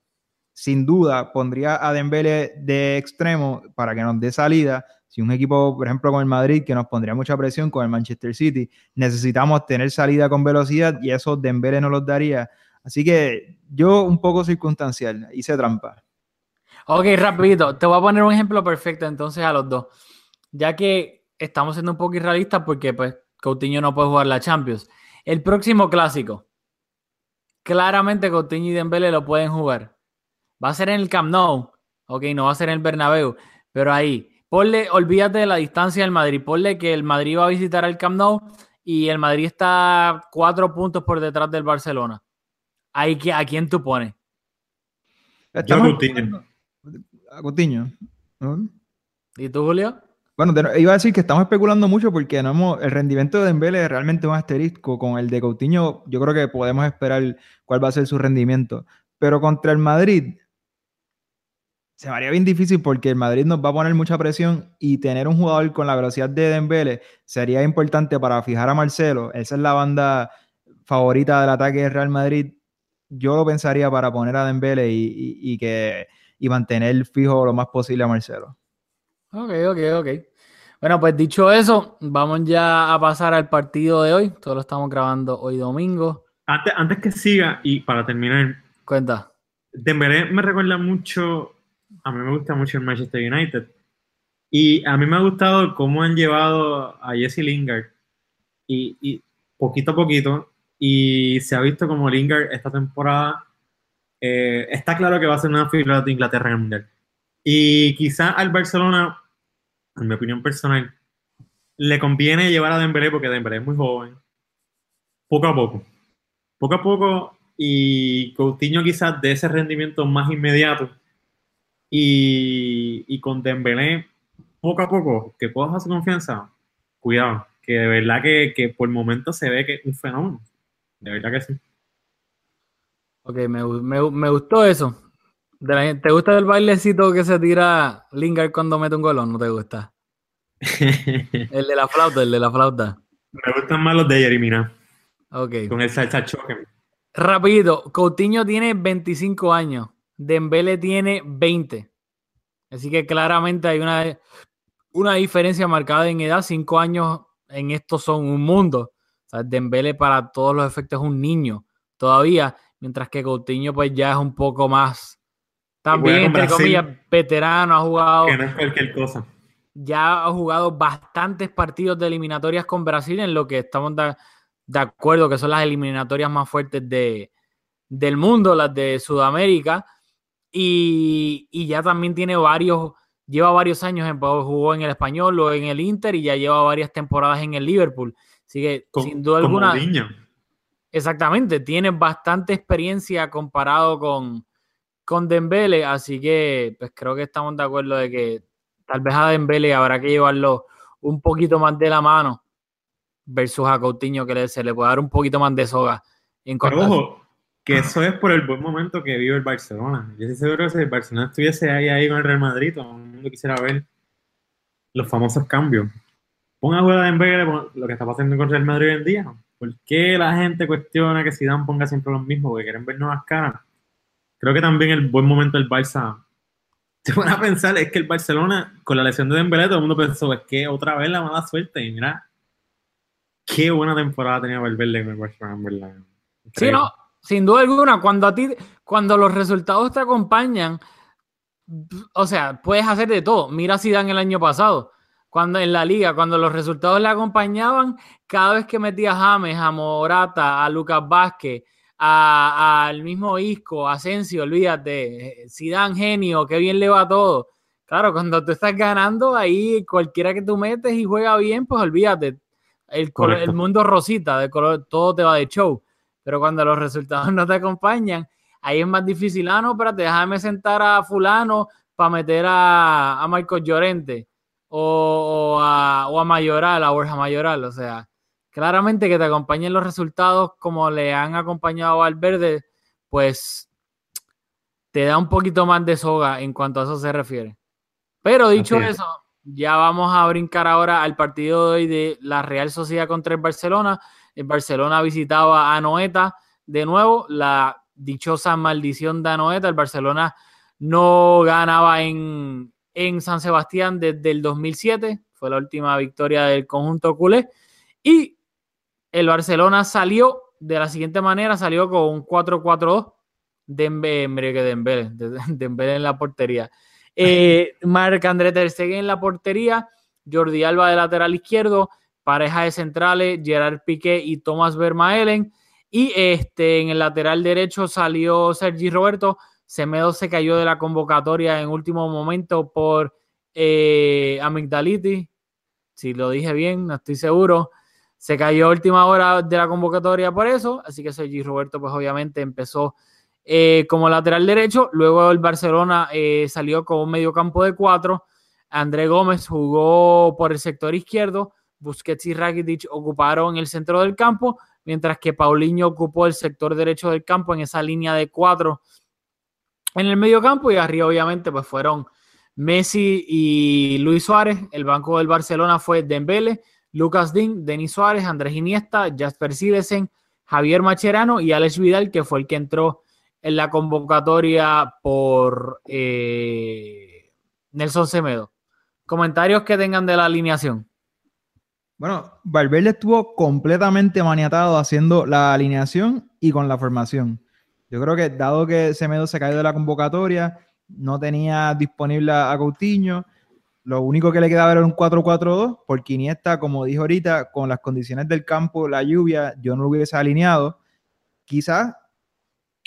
sin duda pondría a Dembélé de extremo para que nos dé salida. Si un equipo, por ejemplo, con el Madrid, que nos pondría mucha presión con el Manchester City, necesitamos tener salida con velocidad y eso Dembélé no los daría. Así que yo un poco circunstancial, hice trampa. Ok, rapidito, te voy a poner un ejemplo perfecto entonces a los dos. Ya que estamos siendo un poco irrealistas porque pues Coutinho no puede jugar la Champions. El próximo clásico, claramente Coutinho y Dembélé lo pueden jugar. Va a ser en el Camp Nou, ok, no va a ser en el Bernabéu, pero ahí, ponle, olvídate de la distancia del Madrid, ponle que el Madrid va a visitar el Camp Nou y el Madrid está cuatro puntos por detrás del Barcelona. Ahí, ¿a quién tú pones? Estamos Coutinho. esperando- A Coutinho. ¿no? ¿Y tú, Julio? Bueno, iba a decir que estamos especulando mucho porque no hemos- el rendimiento de Dembélé es realmente un asterisco. Con el de Coutinho, yo creo que podemos esperar cuál va a ser su rendimiento. Pero contra el Madrid, se me haría bien difícil porque el Madrid nos va a poner mucha presión y tener un jugador con la velocidad de Dembélé sería importante para fijar a Marcelo. Esa es la banda favorita del ataque del Real Madrid. Yo lo pensaría para poner a Dembélé y, y- y que, y mantener fijo lo más posible a Marcelo. Ok, ok, ok. Bueno, pues dicho eso, vamos ya a pasar al partido de hoy. Todo lo estamos grabando hoy domingo. Antes, antes que siga, y para terminar, Cuenta. Dembélé me recuerda mucho, a mí me gusta mucho el Manchester United. Y a mí me ha gustado cómo han llevado a Jesse Lingard. Y, y poquito a poquito. Y se ha visto como Lingard esta temporada. eh, está claro que va a ser una figura de Inglaterra en el Mundial. Y quizá al Barcelona, en mi opinión personal, le conviene llevar a Dembélé porque Dembélé es muy joven. Poco a poco. Poco a poco y Coutinho quizás de ese rendimiento más inmediato y, y con Dembélé poco a poco que coja su confianza cuidado que de verdad que, que por el momento se ve que es un fenómeno de verdad que sí Ok, me, me, me gustó eso. De la- ¿Te gusta el bailecito que se tira Lingard cuando mete un gol o no te gusta? El de la flauta, el de la flauta. me gustan más los de Yerimina Ok. con el salsa choque Rapidito, Coutinho tiene 25 años, Dembélé tiene 20. Así que claramente hay una, una diferencia marcada en edad. 5 años en esto son un mundo. O sea, Dembélé para todos los efectos es un niño todavía, mientras que Coutinho pues ya es un poco más, también entre comillas, veterano, ha jugado que no es cualquier cosa ya ha jugado bastantes partidos de eliminatorias con Brasil, en lo que estamos de, de acuerdo que son las eliminatorias más fuertes de, del mundo, las de Sudamérica, y, y ya también tiene varios, lleva varios años, en, jugó en el Español o en el Inter y ya lleva varias temporadas en el Liverpool. Así que, sin duda alguna. Exactamente, tiene bastante experiencia comparado con, con Dembele, así que pues creo que estamos de acuerdo de que tal vez a Dembele habrá que llevarlo un poquito más de la mano versus a Coutinho que le, se le puede dar un poquito más de soga en Pero ojo, que eso es por el buen momento que vive el Barcelona. Yo estoy seguro que si el Barcelona estuviese ahí, ahí con el Real Madrid, todo el mundo quisiera ver los famosos cambios. ponga a jugar a Dembélé lo que está pasando con Real Madrid hoy en día. ¿Por qué la gente cuestiona que Zidane ponga siempre los mismos? Porque quieren ver nuevas caras. Creo que también el buen momento del Barça. Se van a pensar, es que el Barcelona, con la lesión de Dembélé, todo el mundo pensó, es que otra vez la mala suerte. Y mira, qué buena temporada tenía Valverde con el Barcelona, en verdad. Sí, no, sin duda alguna, cuando a ti, cuando los resultados te acompañan, o sea, puedes hacer de todo. Mira a Zidane el año pasado, cuando en la liga, cuando los resultados le acompañaban, cada vez que metía a James, a Morata, a Lucas Vázquez, a- al mismo Isco, a Asensio, olvídate, Zidane genio, qué bien le va todo. Claro, cuando tú estás ganando, ahí cualquiera que tú metes y juega bien, pues olvídate. El, color- el mundo rosita, de color, todo te va de show. Pero cuando los resultados no te acompañan, ahí es más difícil. Ah, no, espérate, déjame sentar a fulano para meter a, a Marcos Llorente o, o a, o a Mayoral, a Borja Mayoral. O sea, claramente que te acompañen los resultados como le han acompañado a Valverde, pues te da un poquito más de soga en cuanto a eso se refiere. Pero dicho es. eso, ya vamos a brincar ahora al partido de hoy de la Real Sociedad contra el Barcelona. El Barcelona visitaba a Noeta de nuevo, la dichosa maldición de Anoeta. El Barcelona no ganaba en, en San Sebastián desde el 2007, fue la última victoria del conjunto culé. Y el Barcelona salió de la siguiente manera, salió con un 4-4-2. Dembélé, que Dembélé, de- Dembélé en la portería. Eh, Marc André Ter Stegen en la portería, Jordi Alba de lateral izquierdo, pareja de centrales, Gerard Piqué y Thomas Vermaelen. Y este, en el lateral derecho salió Sergi Roberto. Semedo se cayó de la convocatoria en último momento por eh, amigdalitis. Si lo dije bien, no estoy seguro. Se cayó última hora de la convocatoria por eso. Así que Sergi Roberto, pues obviamente empezó eh, como lateral derecho. Luego el Barcelona eh, salió con un mediocampo de cuatro. André Gómez jugó por el sector izquierdo. Busquets y Rakitic ocuparon el centro del campo, mientras que Paulinho ocupó el sector derecho del campo en esa línea de cuatro en el medio campo y arriba obviamente pues fueron Messi y Luis Suárez. El banco del Barcelona fue Dembélé, Lucas Dín, Denis Suárez, Andrés Iniesta, Jasper Silesen, Javier Macherano y Alex Vidal, que fue el que entró en la convocatoria por eh, Nelson Semedo. Comentarios que tengan de la alineación. Bueno, Valverde estuvo completamente maniatado haciendo la alineación y con la formación. Yo creo que dado que Semedo se cayó de la convocatoria, no tenía disponible a Coutinho, lo único que le quedaba era un 4-4-2, porque Iniesta, como dijo ahorita, con las condiciones del campo, la lluvia, yo no lo hubiese alineado. Quizás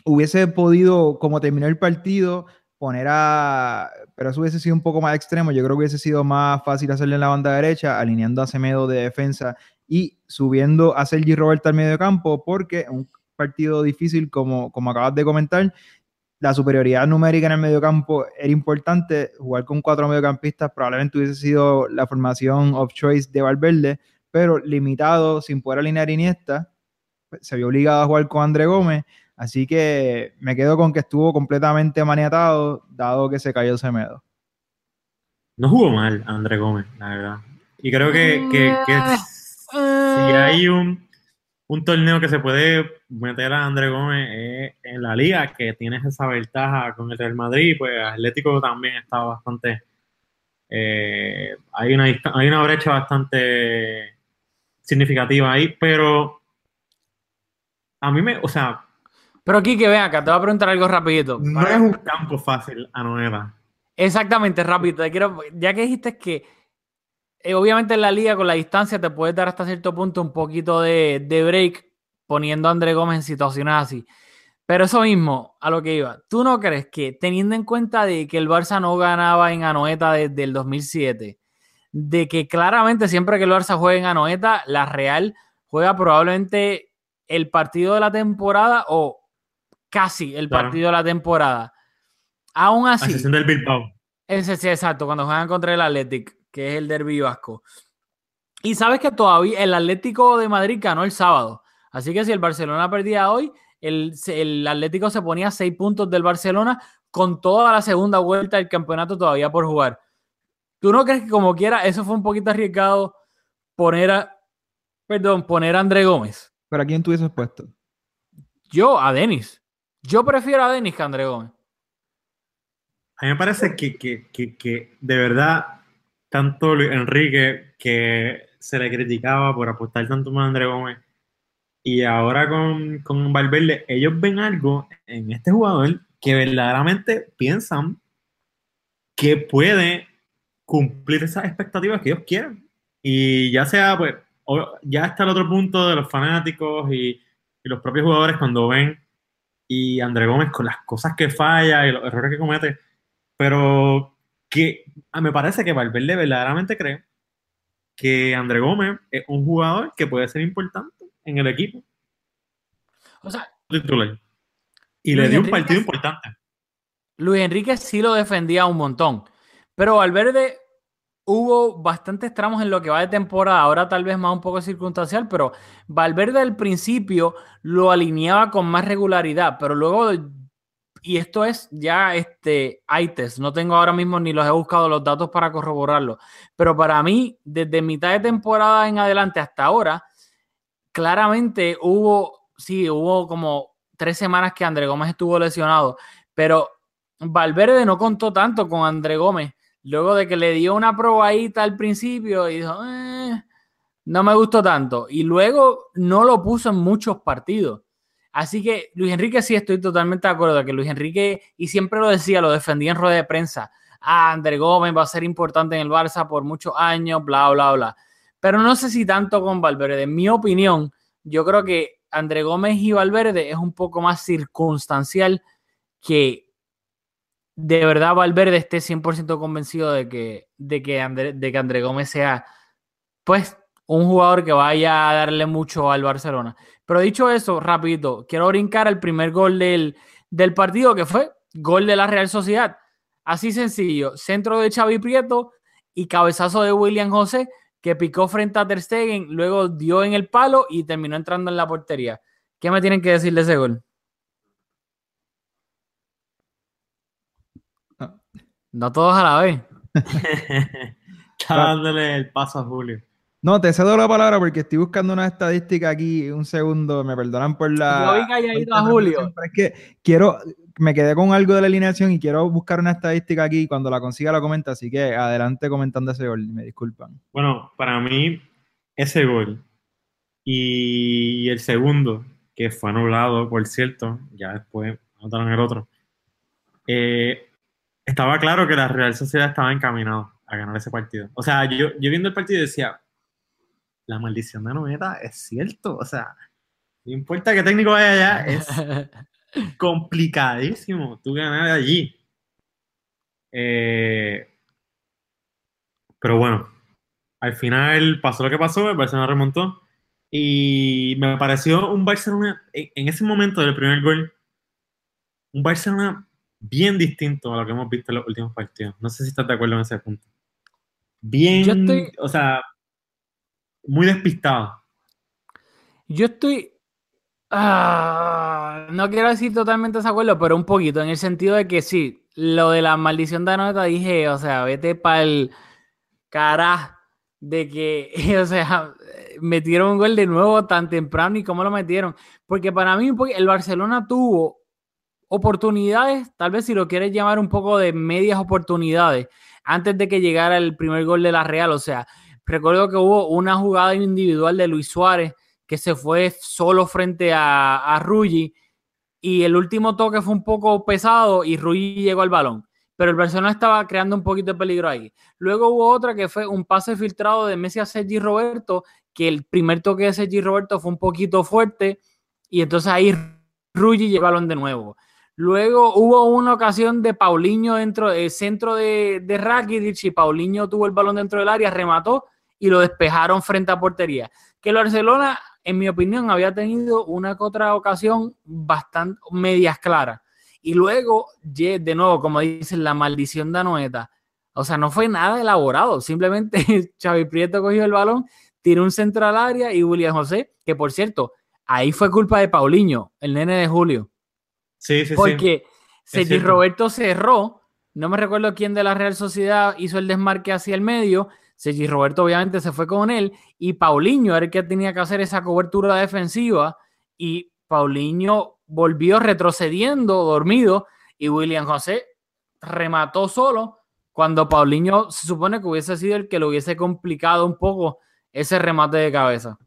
hubiese podido, como terminó el partido, poner a. Pero eso hubiese sido un poco más extremo. Yo creo que hubiese sido más fácil hacerle en la banda derecha, alineando a Semedo de defensa y subiendo a Sergi Roberto al medio campo, porque un partido difícil, como, como acabas de comentar, la superioridad numérica en el medio campo era importante. Jugar con cuatro mediocampistas probablemente hubiese sido la formación of choice de Valverde, pero limitado, sin poder alinear Iniesta, pues, se vio obligado a jugar con André Gómez. Así que me quedo con que estuvo completamente maniatado, dado que se cayó Semedo. No jugó mal André Gómez, la verdad. Y creo que, que- que si hay un, un torneo que se puede meter a André Gómez es en la liga, que tienes esa ventaja con el Real Madrid, pues Atlético también está bastante... eh, hay, una, hay una brecha bastante significativa ahí, pero a mí me... O sea, Pero Kike, ven acá, te voy a preguntar algo rapidito. no Para- es un campo fácil a. Exactamente, rápido. Te quiero, ya que dijiste que eh, obviamente en la liga con la distancia te puedes dar hasta cierto punto un poquito de, de break poniendo a André Gómez en situaciones así. Pero eso mismo, a lo que iba, ¿tú no crees que teniendo en cuenta de que el Barça no ganaba en Anoeta desde el 2007, de que claramente siempre que el Barça juega en Anoeta, la Real juega probablemente el partido de la temporada o casi el Claro. partido de la temporada? Aún así, excepción del Bilbao. ese sí, exacto, cuando juegan contra el Athletic, que es el derbi vasco. Y sabes que todavía el Atlético de Madrid ganó el sábado. Así que si el Barcelona perdía hoy, el, el Atlético se ponía seis puntos del Barcelona con toda la segunda vuelta del campeonato todavía por jugar. ¿Tú no crees que como quiera eso fue un poquito arriesgado poner a, perdón, poner a André Gómez. ¿Pero a quién tú hubieses puesto? Yo a Denis. Yo prefiero a Denis que a André Gómez. A mí me parece que, que, que, que de verdad, tanto Luis Enrique, que se le criticaba por apostar tanto más a André Gómez, y ahora con, con Valverde, ellos ven algo en este jugador que verdaderamente piensan que puede cumplir esas expectativas que ellos quieren. Y ya sea, pues, ya está el otro punto de los fanáticos y, y los propios jugadores cuando ven y André Gómez con las cosas que falla y los errores que comete, pero que ah, me parece que Valverde verdaderamente cree que André Gómez es un jugador que puede ser importante en el equipo O sea, titular. Y Luis le dio un partido importante. Luis Enrique sí lo defendía un montón, pero Valverde hubo bastantes tramos en lo que va de temporada, ahora tal vez más un poco circunstancial, pero Valverde al principio lo alineaba con más regularidad, pero luego, y esto es ya este ITES, no tengo ahora mismo ni los he buscado los datos para corroborarlo, pero para mí, desde mitad de temporada en adelante hasta ahora, claramente hubo, sí, hubo como tres semanas que André Gómez estuvo lesionado, pero Valverde no contó tanto con André Gómez. Luego de que le dio una probadita al principio y dijo, "Eh, no me gustó tanto. Y luego no lo puso en muchos partidos. Así que Luis Enrique sí estoy totalmente de acuerdo que Luis Enrique, y siempre lo decía, lo defendía en rueda de prensa. Ah, André Gómez va a ser importante en el Barça por muchos años, bla, bla, bla. Pero no sé si tanto con Valverde. En mi opinión, yo creo que André Gómez y Valverde es un poco más circunstancial que de verdad Valverde esté 100% convencido de que, de, que André, de que Gómez sea, pues, un jugador que vaya a darle mucho al Barcelona. Pero dicho eso, rapidito, quiero brincar al primer gol del, del partido, que fue gol de la Real Sociedad. Así sencillo, centro de Xavi Prieto y cabezazo de William José, que picó frente a Ter Stegen, luego dio en el palo y terminó entrando en la portería. ¿Qué me tienen que decir de ese gol? No todos a la vez. Está dándole el paso a Julio. No, te cedo la palabra porque estoy buscando una estadística aquí. Un segundo, me perdonan por la. Yo vi calladito a Julio. pero es que quiero. Me quedé con algo de la alineación y quiero buscar una estadística aquí. y Cuando la consiga, la comenta. Así que adelante comentando ese gol. Me disculpan. Bueno, para mí, ese gol y el segundo, que fue anulado, por cierto, ya después anotaron el otro, eh, estaba claro que la Real Sociedad estaba encaminado a ganar ese partido. O sea, yo, yo viendo el partido decía, la maldición de Noeta es cierto. O sea, no importa qué técnico vaya allá, es complicadísimo tú ganar allí. Eh, pero bueno, al final pasó lo que pasó, el Barcelona remontó y me pareció un Barcelona, en ese momento del primer gol, un Barcelona bien distinto a lo que hemos visto en los últimos partidos. No sé si estás de acuerdo en ese punto. Bien, Yo estoy- o sea, muy despistado. Yo estoy. ah, no quiero decir totalmente desacuerdo, pero un poquito, en el sentido de que sí, lo de la maldición de Anoeta dije, o sea, vete para el cara de que, o sea, metieron un gol de nuevo tan temprano y cómo lo metieron. Porque para mí, el Barcelona tuvo oportunidades, tal vez si lo quieres llamar un poco de medias oportunidades, antes de que llegara el primer gol de la Real. O sea, recuerdo que hubo una jugada individual de Luis Suárez que se fue solo frente a, a Ruggi y el último toque fue un poco pesado y Ruggi llegó al balón. Pero el Barcelona estaba creando un poquito de peligro ahí. Luego hubo otra que fue un pase filtrado de Messi a Sergi Roberto, que el primer toque de Sergi Roberto fue un poquito fuerte y entonces ahí Ruggi llegó al balón de nuevo. Luego hubo una ocasión de Paulinho dentro del centro de, de Rakitic y Paulinho tuvo el balón dentro del área, remató y lo despejaron frente a portería. Que el Barcelona, en mi opinión, había tenido una otra ocasión bastante medias claras. Y luego, de nuevo, como dicen, la maldición de Anoeta. O sea, no fue nada elaborado. Simplemente Xavi Prieto cogió el balón, tiró un centro al área y William José, que por cierto, ahí fue culpa de Paulinho, el nene de Julio. Sí, sí, sí. Porque Sergi cierto. Roberto cerró, no me recuerdo quién de la Real Sociedad hizo el desmarque hacia el medio, Sergi Roberto obviamente se fue con él y Paulinho era el que tenía que hacer esa cobertura defensiva y Paulinho volvió retrocediendo, dormido y William José remató solo cuando Paulinho se supone que hubiese sido el que lo hubiese complicado un poco ese remate de cabeza.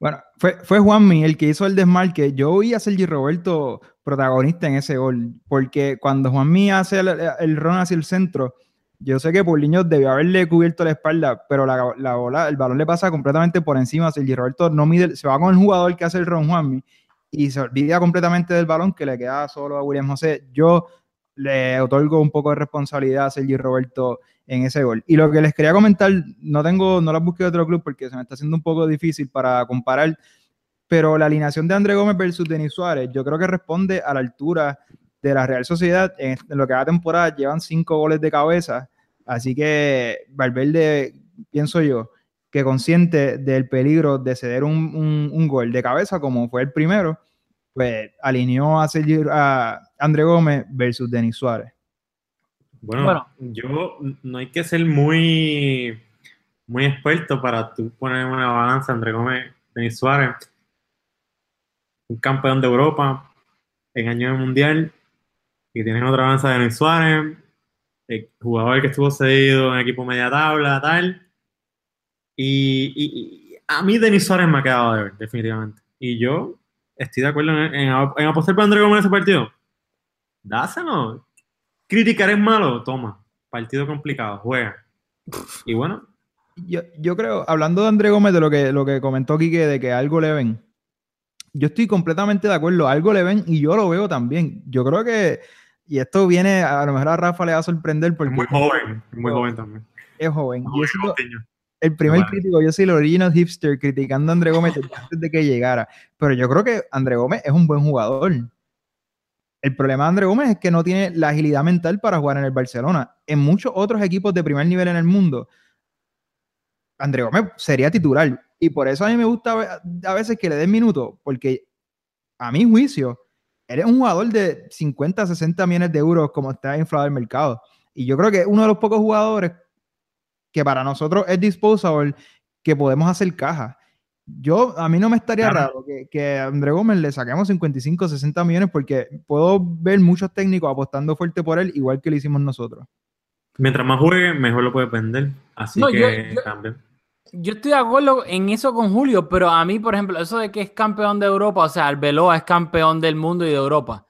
Bueno, fue, fue Juanmi el que hizo el desmarque. Yo oí a Sergi Roberto protagonista en ese gol, porque cuando Juanmi hace el, run hacia el centro, yo sé que Paulinho debió haberle cubierto la espalda, pero la, la bola, el balón le pasa completamente por encima. Sergi Roberto no mide, se va con el jugador que hace el run Juanmi y se olvida completamente del balón que le queda solo a William José. Yo le otorgo un poco de responsabilidad a Sergi Roberto en ese gol. Y lo que les quería comentar, no tengo, no las busqué de otro club porque se me está haciendo un poco difícil para comparar, pero la alineación de André Gómez versus Denis Suárez, yo creo que responde a la altura de la Real Sociedad. En, lo que va temporada llevan cinco goles de cabeza, así que Valverde, pienso yo, que consciente del peligro de ceder un, gol de cabeza como fue el primero, pues alineó a, Sergio, a André Gómez versus Denis Suárez. Bueno, bueno, yo no hay que ser muy, muy experto para tú poner una balanza André Gómez, Denis Suárez, un campeón de Europa en año de mundial, y tienen otra balanza de Denis Suárez, el jugador que estuvo cedido en equipo media tabla, tal. Y, y, y a mí Denis Suárez me ha quedado de ver, definitivamente. Y yo estoy de acuerdo en, en, en apostar por André Gómez en ese partido. Dáselo. Criticar es malo, toma. Partido complicado, juega. Y bueno. Yo, yo creo, hablando de André Gómez, de lo que, lo que comentó Quique, de que algo le ven, yo estoy completamente de acuerdo, algo le ven y yo lo veo también. Yo creo que, y esto viene, a lo mejor a Rafa le va a sorprender porque... Es muy joven, muy joven también. Es joven. Muy yo el primer bueno. crítico, yo soy el original hipster criticando a André Gómez antes de que llegara. Pero yo creo que André Gómez es un buen jugador. El problema de André Gómez es que no tiene la agilidad mental para jugar en el Barcelona. En muchos otros equipos de primer nivel en el mundo, André Gómez sería titular. Y por eso a mí me gusta a veces que le den minutos, porque a mi juicio, eres un jugador de 50, 60 millones de euros como está inflado el mercado. Y yo creo que es uno de los pocos jugadores que para nosotros es disposable, que podemos hacer caja. Yo, a mí no me estaría claro. raro que, que, a André Gómez le saquemos 55, 60 millones porque puedo ver muchos técnicos apostando fuerte por él, igual que lo hicimos nosotros. Mientras más juegue, mejor lo puede vender. Así no, que yo, yo, también. Yo estoy de acuerdo en eso con Julio, pero a mí, por ejemplo, eso de que es campeón de Europa, o sea, Arbeloa es campeón del mundo y de Europa.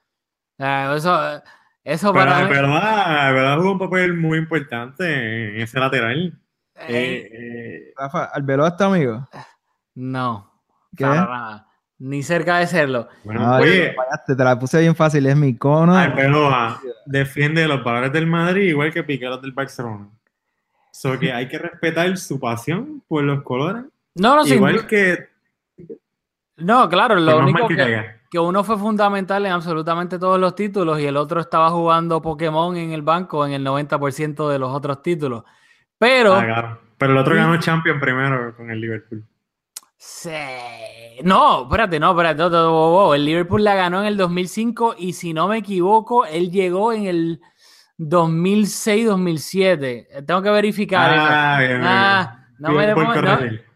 Uh, eso, eso pero, para mí... verdad, verdad jugó un papel muy importante en ese lateral. Eh, eh, Rafa, ¿Arbeloa está amigo? No. ¿Qué? Para nada. Ni cerca de serlo. Bueno, no, oye, fallaste, te la puse bien fácil, es mi cono. Arbeloa defiende los valores del Madrid igual que Piqué los del Barcelona. So que hay que respetar su pasión por los colores. No, no, Igual que. No, claro, lo que único que, que, que, uno fue fundamental en absolutamente todos los títulos y el otro estaba jugando Pokémon en el banco en el 90% de los otros títulos. Pero. Ah, claro. Pero el otro ganó Champion primero con el Liverpool. Sí. No, espérate, no, espérate. El Liverpool la ganó en el 2005 y si no me equivoco, él llegó en el 2006-2007. Tengo que verificar. Ah, bien, ah bien. No, me le, no,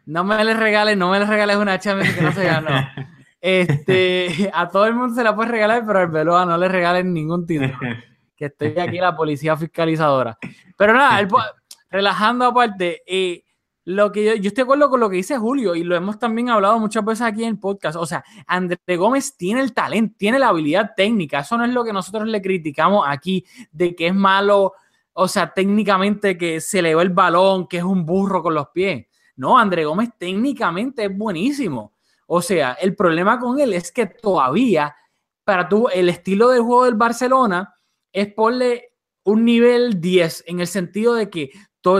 no, me le regales, no me le regales una Champions que no se ganó. este, a todo el mundo se la puede regalar, pero al Veloa no le regalen ningún título. que estoy aquí la policía fiscalizadora. Pero nada, el, relajando aparte, eh, lo que yo, estoy de acuerdo con lo que dice Julio y lo hemos también hablado muchas veces aquí en el podcast. O sea, André Gómez tiene el talento, tiene la habilidad técnica. Eso no es lo que nosotros le criticamos aquí de que es malo, o sea, técnicamente que se le va el balón, que es un burro con los pies. No, André Gómez técnicamente es buenísimo. O sea, el problema con él es que todavía, para tú, el estilo de juego del Barcelona es ponle un nivel 10 en el sentido de que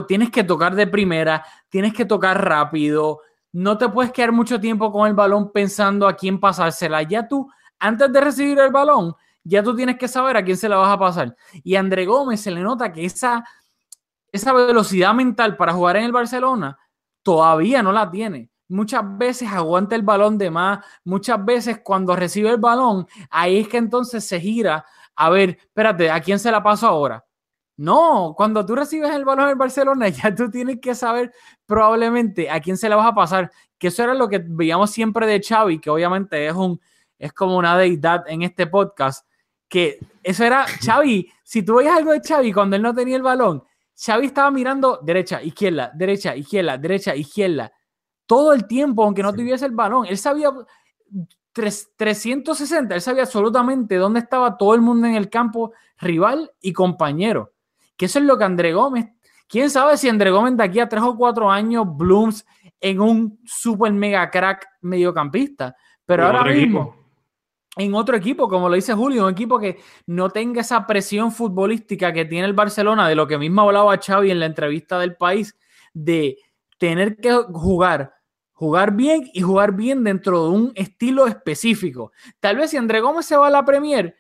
tienes que tocar de primera, tienes que tocar rápido, no te puedes quedar mucho tiempo con el balón pensando a quién pasársela. Ya tú, antes de recibir el balón, ya tú tienes que saber a quién se la vas a pasar. Y André Gómez se le nota que esa, esa velocidad mental para jugar en el Barcelona todavía no la tiene. Muchas veces aguanta el balón de más, muchas veces cuando recibe el balón, ahí es que entonces se gira a ver, espérate, ¿a quién se la paso ahora? No, cuando tú recibes el balón en Barcelona, ya tú tienes que saber probablemente a quién se la vas a pasar. Que eso era lo que veíamos siempre de Xavi, que obviamente es un es como una deidad en este podcast. Que eso era Xavi. Si tú veías algo de Xavi cuando él no tenía el balón, Xavi estaba mirando derecha, izquierda, derecha, izquierda, derecha, izquierda. Todo el tiempo, aunque no tuviese el balón. Él sabía tres- 360, él sabía absolutamente dónde estaba todo el mundo en el campo, rival y compañero. Que eso es lo que André Gómez. Quién sabe si André Gómez de aquí a tres o cuatro años blooms en un super mega crack mediocampista. Pero En ahora mismo, equipo. en otro equipo, como lo dice Julio, un equipo que no tenga esa presión futbolística que tiene el Barcelona, de lo que mismo hablaba Xavi en la entrevista del país, de tener que jugar, jugar bien y jugar bien dentro de un estilo específico. Tal vez si André Gómez se va a la Premier,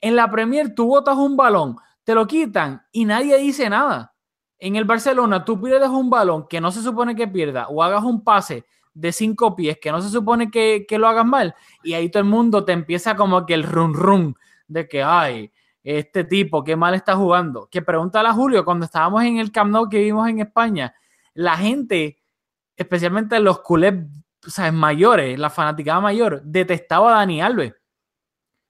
en la Premier tú botas un balón, te lo quitan y nadie dice nada. En el Barcelona tú pierdes un balón que no se supone que pierda o hagas un pase de cinco pies que no se supone que, que lo hagas mal y ahí todo el mundo te empieza como que el run run de que, ay, este tipo, qué mal está jugando. Que pregúntale a Julio, cuando estábamos en el Camp Nou que vimos en España, la gente, especialmente los culés ¿sabes? mayores, la fanaticada mayor, detestaba a Dani Alves.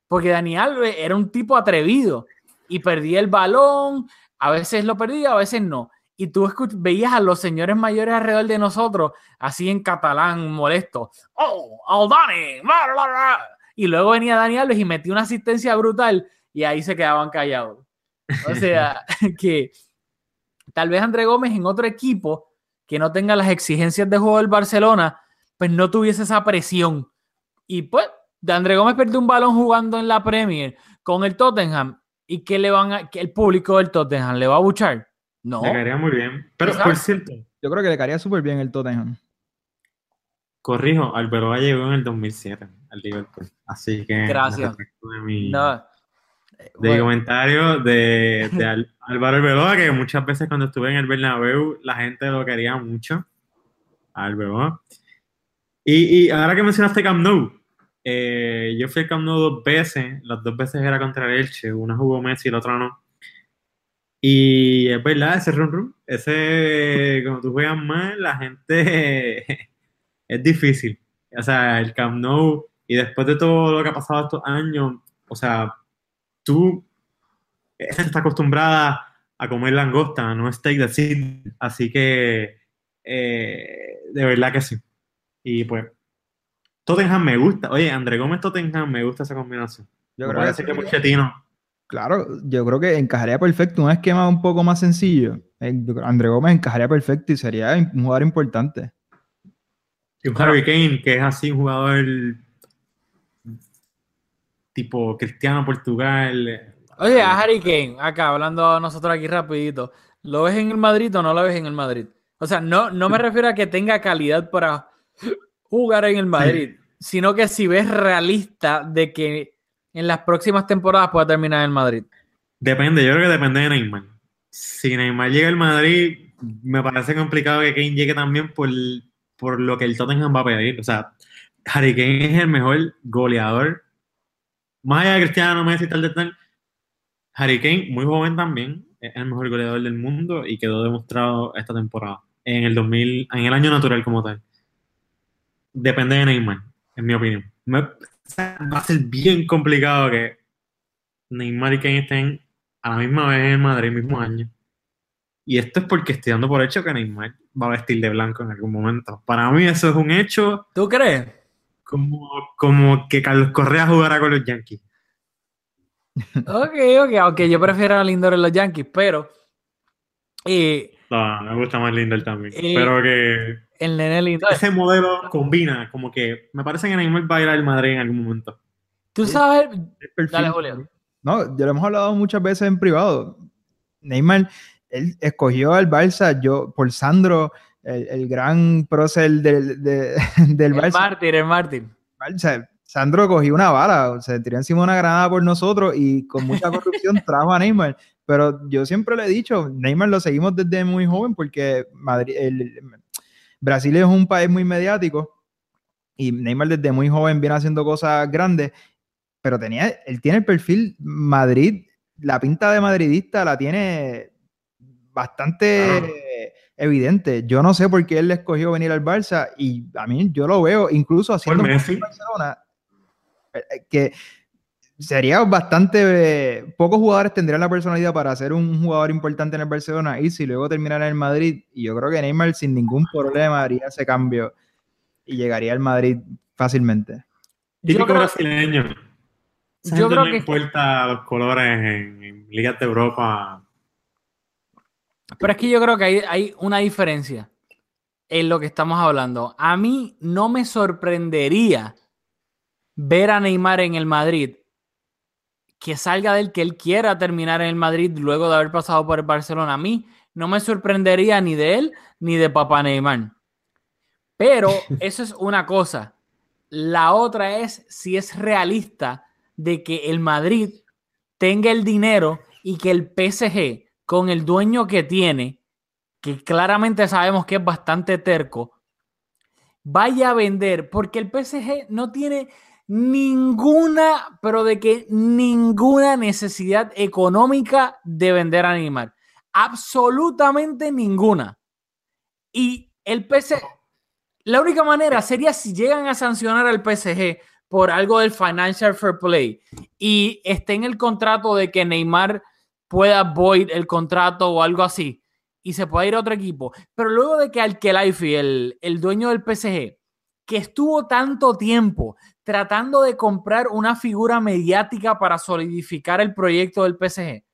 Porque Dani Alves era un tipo atrevido y perdía el balón, a veces lo perdía, a veces no. Y tú veías a los señores mayores alrededor de nosotros, así en catalán, molesto. ¡Oh, oh Dani! bla, bla". Y luego venía Dani Alves y metía una asistencia brutal y ahí se quedaban callados. O sea, que tal vez André Gómez en otro equipo que no tenga las exigencias de juego del Barcelona, pues no tuviese esa presión. Y pues, de André Gómez perdió un balón jugando en la Premier con el Tottenham. ¿Y qué le van a, que el público del Tottenham le va a buchar? No. Le caería muy bien. Pero, Exacto. por cierto, Yo creo que le caería súper bien el Tottenham. corrijo, Arbeloa llegó en el 2007 al Liverpool. Así que... Gracias. retracto De mi, No. de Bueno, comentario de, de Al- Álvaro Arbeloa, que muchas veces cuando estuve en el Bernabéu, la gente lo quería mucho. a Arbeloa. Y, y ahora que mencionaste Camp Nou, eh, yo fui al Camp Nou dos veces, las dos veces era contra el Elche, una jugó Messi y la otra no. Y es verdad, ese run run, ese, como tú juegas mal, la gente es difícil. O sea, el Camp Nou, y después de todo lo que ha pasado estos años, o sea, tú está acostumbrada a comer langosta, no steak de Sydney. Así que, eh, de verdad que sí. Y pues, Tottenham me gusta. Oye, André Gómez Tottenham me gusta esa combinación. Yo Me creo parece que, que Pochettino claro, yo creo que encajaría perfecto. Un esquema un poco más sencillo. Eh, André Gómez encajaría perfecto y sería un jugador importante. y un Harry Kane, que es así un jugador tipo Cristiano Portugal. Oye, a Harry Kane, acá hablando nosotros aquí rapidito, ¿lo ves en el Madrid o no lo ves en el Madrid? O sea, no, no me refiero a que tenga calidad para jugar en el Madrid, sino que si ves realista de que en las próximas temporadas pueda terminar en el Madrid. Depende, yo creo que depende de Neymar. Si Neymar llega al Madrid, me parece complicado que Kane llegue también por, por lo que el Tottenham va a pedir. O sea, Harry Kane es el mejor goleador. Más allá de Cristiano, Messi tal, tal, tal. Harry Kane, muy joven también, es el mejor goleador del mundo y quedó demostrado esta temporada, en el 2000, en el año natural como tal. Depende de Neymar, en mi opinión. Me- va a ser bien complicado que Neymar y Kane estén a la misma vez en Madrid el mismo año. Y esto es porque estoy dando por hecho que Neymar va a vestir de blanco en algún momento. Para mí eso es un hecho ¿Tú crees? como, como que Carlos Correa jugara con los Yankees. Ok, ok, aunque yo prefiero a Lindor en los Yankees, pero eh, No, me gusta más Lindor también. Eh, Pero que el nene Lindor. ese modelo combina, como que me parece que Neymar va a ir al Madrid en algún momento. Tú sabes, El dale Julio. No, ya lo hemos hablado muchas veces en privado. Neymar, él escogió al Barça yo, por Sandro, el, el gran prócer del, de- del El Barça. mártir, el mártir. Barça. Sandro cogió una bala, se tiró encima una granada por nosotros y con mucha corrupción trajo a Neymar. Pero yo siempre le he dicho, Neymar lo seguimos desde muy joven porque Madrid, el- Brasil es un país muy mediático y Neymar desde muy joven viene haciendo cosas grandes, pero tenía, él tiene el perfil Madrid la pinta de madridista la tiene bastante evidente. Yo no sé por qué él le escogió venir al Barça y a mí yo lo veo incluso haciendo Messi. Barcelona eh, eh, que sería bastante eh, pocos jugadores tendrían la personalidad para ser un jugador importante en el Barcelona y si luego terminar en el Madrid y yo creo que Neymar sin ningún problema haría ese cambio y llegaría al Madrid fácilmente. Típico creo- brasileño. Yo creo no que- importa los colores en, en ligas de Europa. Pero es que yo creo que hay, hay una diferencia en lo que estamos hablando. A mí no me sorprendería ver a Neymar en el Madrid, que salga del que él quiera terminar en el Madrid luego de haber pasado por el Barcelona. A mí no me sorprendería ni de él ni de papá Neymar. Pero eso es una cosa. La otra es si es realista de que el Madrid tenga el dinero y que el PSG, con el dueño que tiene, que claramente sabemos que es bastante terco, vaya a vender, porque el PSG no tiene ninguna, pero de que ninguna necesidad económica de vender a Neymar. Absolutamente ninguna. Y el PSG, la única manera sería si llegan a sancionar al PSG por algo del Financial Fair Play y esté en el contrato de que Neymar pueda void el contrato o algo así y se pueda ir a otro equipo. Pero luego de que Al-Khelaifi, el, el dueño del PSG, que estuvo tanto tiempo tratando de comprar una figura mediática para solidificar el proyecto del PSG,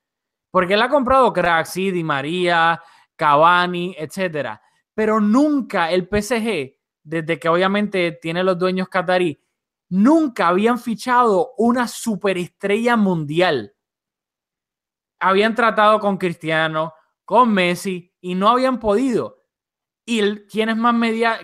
porque él ha comprado cracks, sí, Di María, Cavani, etcétera, pero nunca el PSG, desde que obviamente tiene los dueños catarí, nunca habían fichado una superestrella mundial. Habían tratado con Cristiano, con Messi y no habían podido. Y ¿quién, es más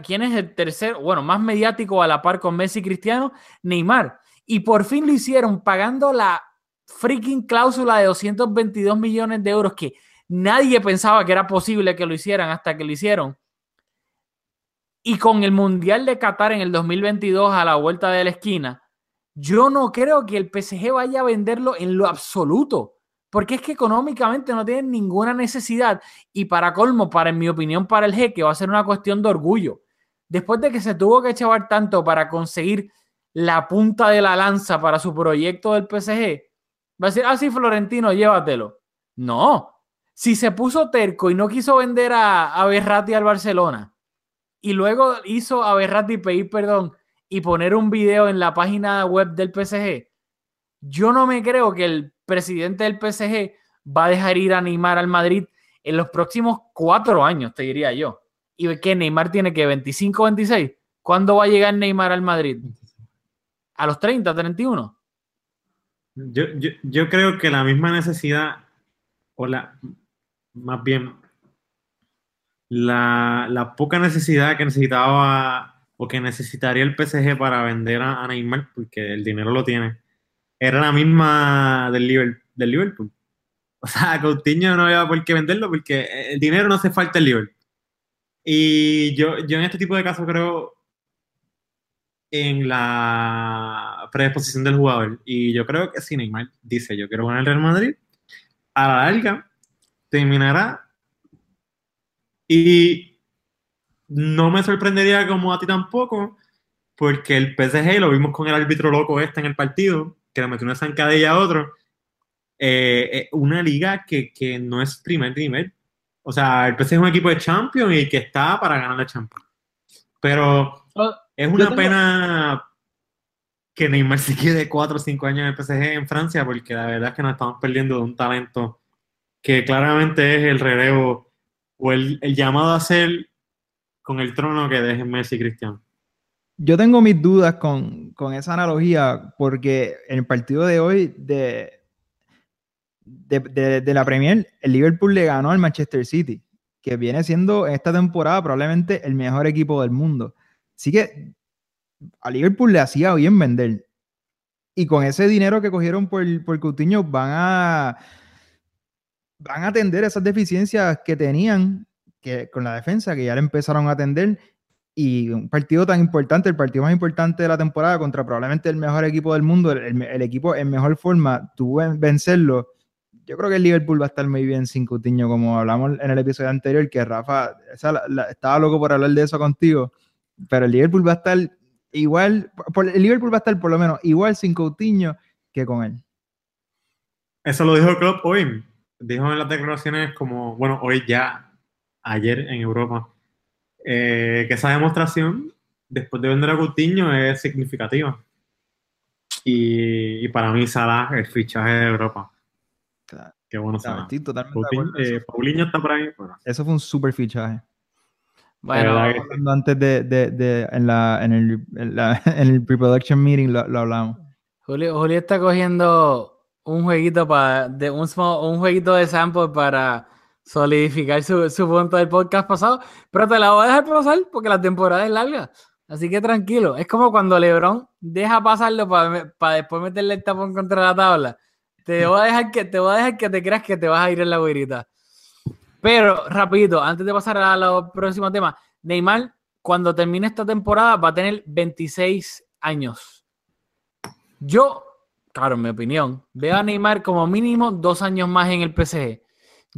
¿quién es el tercer, bueno, más mediático a la par con Messi y Cristiano? Neymar. Y por fin lo hicieron pagando la freaking cláusula de 222 millones de euros que nadie pensaba que era posible que lo hicieran hasta que lo hicieron. Y con el Mundial de Qatar en el 2022 a la vuelta de la esquina, yo no creo que el PSG vaya a venderlo en lo absoluto. Porque es que económicamente no tienen ninguna necesidad. Y para colmo, para en mi opinión, para el jeque va a ser una cuestión de orgullo. Después de que se tuvo que echar tanto para conseguir la punta de la lanza para su proyecto del PSG, va a decir, ah, sí, Florentino, llévatelo. No. Si se puso terco y no quiso vender a, a Berratti al Barcelona y luego hizo a Berratti pedir perdón y poner un video en la página web del PSG, yo no me creo que el presidente del PSG va a dejar ir a Neymar al Madrid en los próximos cuatro años, te diría yo. Y que Neymar tiene que 25, 26. ¿Cuándo va a llegar Neymar al Madrid? A los 30, 31. Yo, yo, yo creo que la misma necesidad, o la, más bien, la, la poca necesidad que necesitaba o que necesitaría el PSG para vender a, a Neymar, porque el dinero lo tiene, era la misma del Liverpool. Del Liverpool. O sea, Coutinho no había por qué venderlo porque el dinero no hace falta el Liverpool. Y yo, yo en este tipo de casos creo en la predisposición del jugador. Y yo creo que si Neymar dice yo quiero en el Real Madrid, a la larga terminará. Y no me sorprendería como a ti tampoco, porque el PSG, lo vimos con el árbitro loco este en el partido, que le metió una zancadilla a otro, eh, eh, una liga que, que, no es primer nivel. O sea, el PSG es un equipo de Champions y que está para ganar la Champions. Pero Oh, es una tengo- pena que Neymar se quede 4 o 5 años en el PSG en Francia, porque la verdad es que nos estamos perdiendo de un talento que claramente es el relevo o el, el llamado a ser con el trono que dejen Messi y Cristiano. Yo tengo mis dudas con, con esa analogía porque en el partido de hoy de, de, de- la Premier, el Liverpool le ganó al Manchester City, que viene siendo en esta temporada probablemente el mejor equipo del mundo. Así que a Liverpool le hacía bien vender. Y con ese dinero que cogieron por, por Coutinho van a, van a atender esas deficiencias que tenían que, con la defensa, que ya le empezaron a atender y un partido tan importante, el partido más importante de la temporada contra probablemente el mejor equipo del mundo, el, el equipo en mejor forma, en vencerlo. yo creo que el Liverpool va a estar muy bien sin Coutinho, como hablamos en el episodio anterior, que Rafa estaba loco por hablar de eso contigo, pero el Liverpool va a estar igual, el Liverpool va a estar por lo menos igual sin Coutinho que con él. Eso lo dijo Klopp hoy. Dijo en las declaraciones como, bueno, hoy ya, ayer en Europa, eh, que esa demostración, después de vender a Coutinho, es significativa. Y, y para mí Salah el fichaje de Europa. Claro. Qué bueno O sea, Salah. totalmente Coutinho, eh, Paulinho está por ahí. Bueno, eso fue un super fichaje. Bueno, Hablando Antes de, de- de- en, la, en el, en la- en el pre-production meeting lo, lo hablamos. Julio, Julio está cogiendo un jueguito para de un, un jueguito de sample para solidificar su, su punto del podcast pasado, pero te la voy a dejar pasar porque la temporada es larga. Así que tranquilo. Es como cuando LeBron deja pasarlo para después meterle el tapón contra la tabla. Te voy a dejar que te voy a dejar que te creas que te vas a ir en la guirita. Pero rapidito, antes de pasar a los próximos temas, Neymar cuando termine esta temporada va a tener 26 años. Yo, claro, en mi opinión, veo a Neymar como mínimo dos años más en el PSG.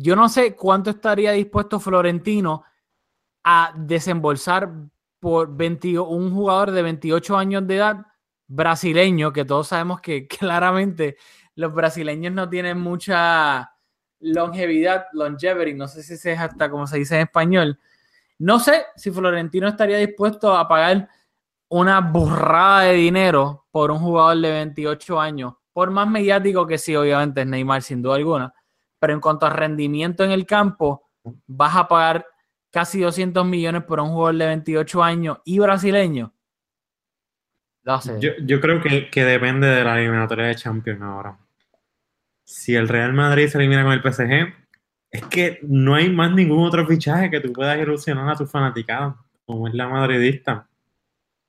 Yo no sé cuánto estaría dispuesto Florentino a desembolsar por 20 un jugador de 28 años de edad brasileño, que todos sabemos que claramente los brasileños no tienen mucha longevidad, longevity, no sé si es hasta como se dice en español. No sé si Florentino estaría dispuesto a pagar una burrada de dinero por un jugador de 28 años, por más mediático que sí, obviamente es Neymar sin duda alguna, pero en cuanto a rendimiento en el campo, vas a pagar casi 200 millones por un jugador de 28 años y brasileño. No sé. yo, yo creo que, que depende de la eliminatoria de Champions ahora. Si el Real Madrid se elimina con el PSG, es que no hay más ningún otro fichaje que tú puedas ilusionar a tu fanaticada, como es la madridista.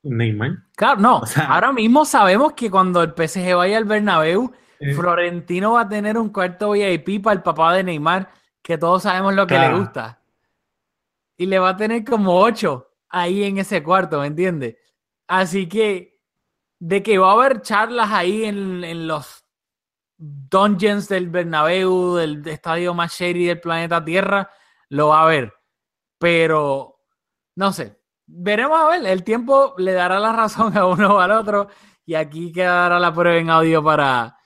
Neymar. Claro, no. O sea- ahora mismo sabemos que cuando el PSG vaya al Bernabéu, Florentino va a tener un cuarto VIP para el papá de Neymar, que todos sabemos lo que Claro. le gusta. Y le va a tener como ocho ahí en ese cuarto, ¿me entiendes? Así que de que va a haber charlas ahí en, en los dungeons del Bernabéu, del estadio más shady del planeta Tierra, lo va a ver. Pero, no sé, veremos a ver. El tiempo le dará la razón a uno o al otro. Y aquí quedará la prueba en audio para,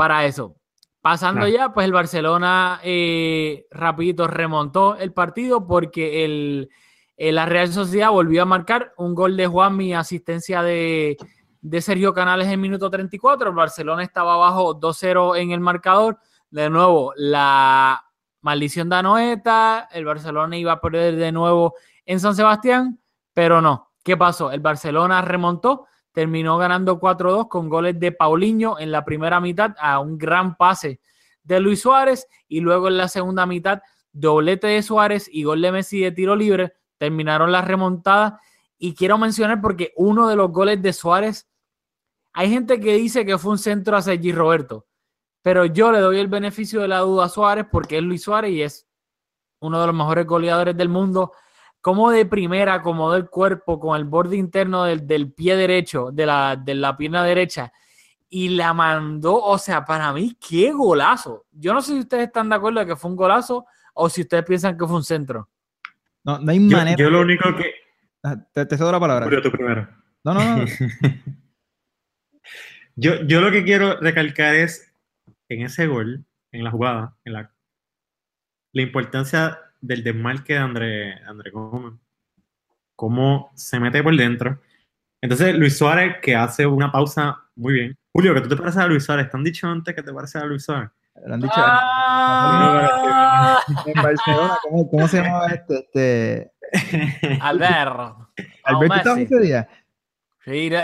para eso. Pasando Claro. ya, pues el Barcelona eh, rapidito remontó el partido porque el, eh, la Real Sociedad volvió a marcar un gol de Juanmi, asistencia de, de Sergio Canales en minuto 34. El Barcelona estaba abajo 2-0 en el marcador. De nuevo, la maldición de Anoeta. El Barcelona iba a perder de nuevo en San Sebastián, pero no. ¿Qué pasó? El Barcelona remontó, terminó ganando 4-2 con goles de Paulinho en la primera mitad a un gran pase de Luis Suárez y luego en la segunda mitad doblete de Suárez y gol de Messi de tiro libre. Terminaron la remontada y quiero mencionar porque uno de los goles de Suárez, hay gente que dice que fue un centro a Sergi Roberto, pero yo le doy el beneficio de la duda a Suárez porque es Luis Suárez y es uno de los mejores goleadores del mundo. Como de primera, acomodó el cuerpo con el borde interno del, del pie derecho, de la, de la pierna derecha, y la mandó. O sea, para mí, qué golazo. Yo no sé si ustedes están de acuerdo de que fue un golazo o si ustedes piensan que fue un centro. No, no hay yo, manera. yo lo único que. Ah, Te, te cedo la palabra. Tú primero. No, no, no. Yo, yo lo que quiero recalcar es en ese gol, en la jugada, en la, la importancia del desmarque de André, André Gómez. Cómo se mete por dentro. Entonces, Luis Suárez, que hace una pausa muy bien. Julio, que tú te pareces a Luis Suárez. ¿Te han dicho antes que te pareces a Luis Suárez? Lo han dicho. Ah, En Barcelona, ¿cómo, cómo se llamaba este? este... Alberto. Alberto estaba día. Sí, lo,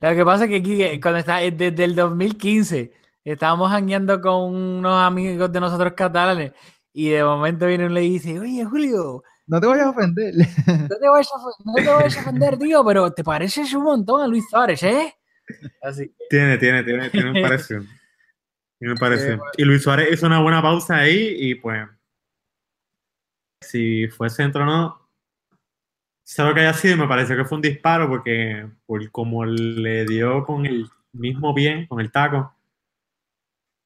lo que pasa es que aquí, eh, cuando está, eh, desde el 2015, estábamos jangueando con unos amigos de nosotros catalanes y de momento viene uno y le dice, oye, Julio, No te vayas a ofender. no te vayas a, no te vayas a ofender, tío, pero te pareces un montón a Luis Suárez, ¿eh? Así. Tiene, tiene, tiene, tiene un parecido. Tiene un parecido. Y Luis Suárez hizo una buena pausa ahí y pues. Si fue centro o no. Sé lo que haya sido, me pareció que fue un disparo porque por como le dio con el mismo pie, con el taco,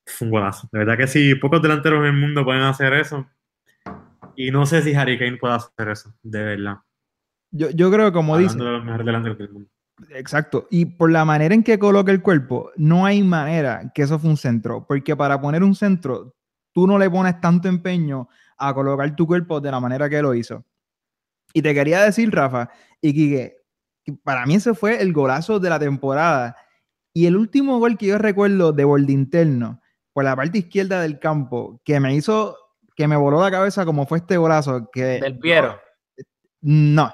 fue un golazo. De verdad que sí, pocos delanteros en el mundo pueden hacer eso. Y no sé si Harry Kane puede hacer eso, de verdad. Yo, yo creo, como dice, de los mejores delanteros del mundo. Exacto. Y por la manera en que coloca el cuerpo, no hay manera que eso fue un centro. Porque para poner un centro, tú no le pones tanto empeño a colocar tu cuerpo de la manera que lo hizo. Y te quería decir, Rafa, y Quique, que para mí ese fue el golazo de la temporada. Y el último gol que yo recuerdo de borde interno, por la parte izquierda del campo, que me hizo, que me voló la cabeza como fue este golazo, que... Del Piero. No.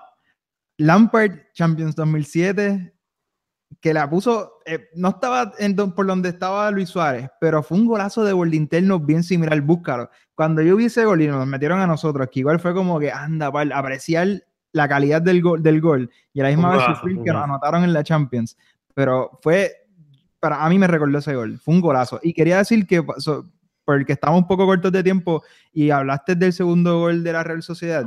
Lampard, Champions 2007, que la puso, eh, no estaba en don- por donde estaba Luis Suárez, pero fue un golazo de borde interno bien similar, búscalo. Cuando yo vi ese gol y nos metieron a nosotros, que igual fue como que, anda, pal, apreciar la calidad del gol, del gol y a la misma Un vez sufrir que nos anotaron en la Champions. Pero fue, para a mí me recordó ese gol, fue un golazo. Y quería decir que, so- porque estamos un poco cortos de tiempo y hablaste del segundo gol de la Real Sociedad,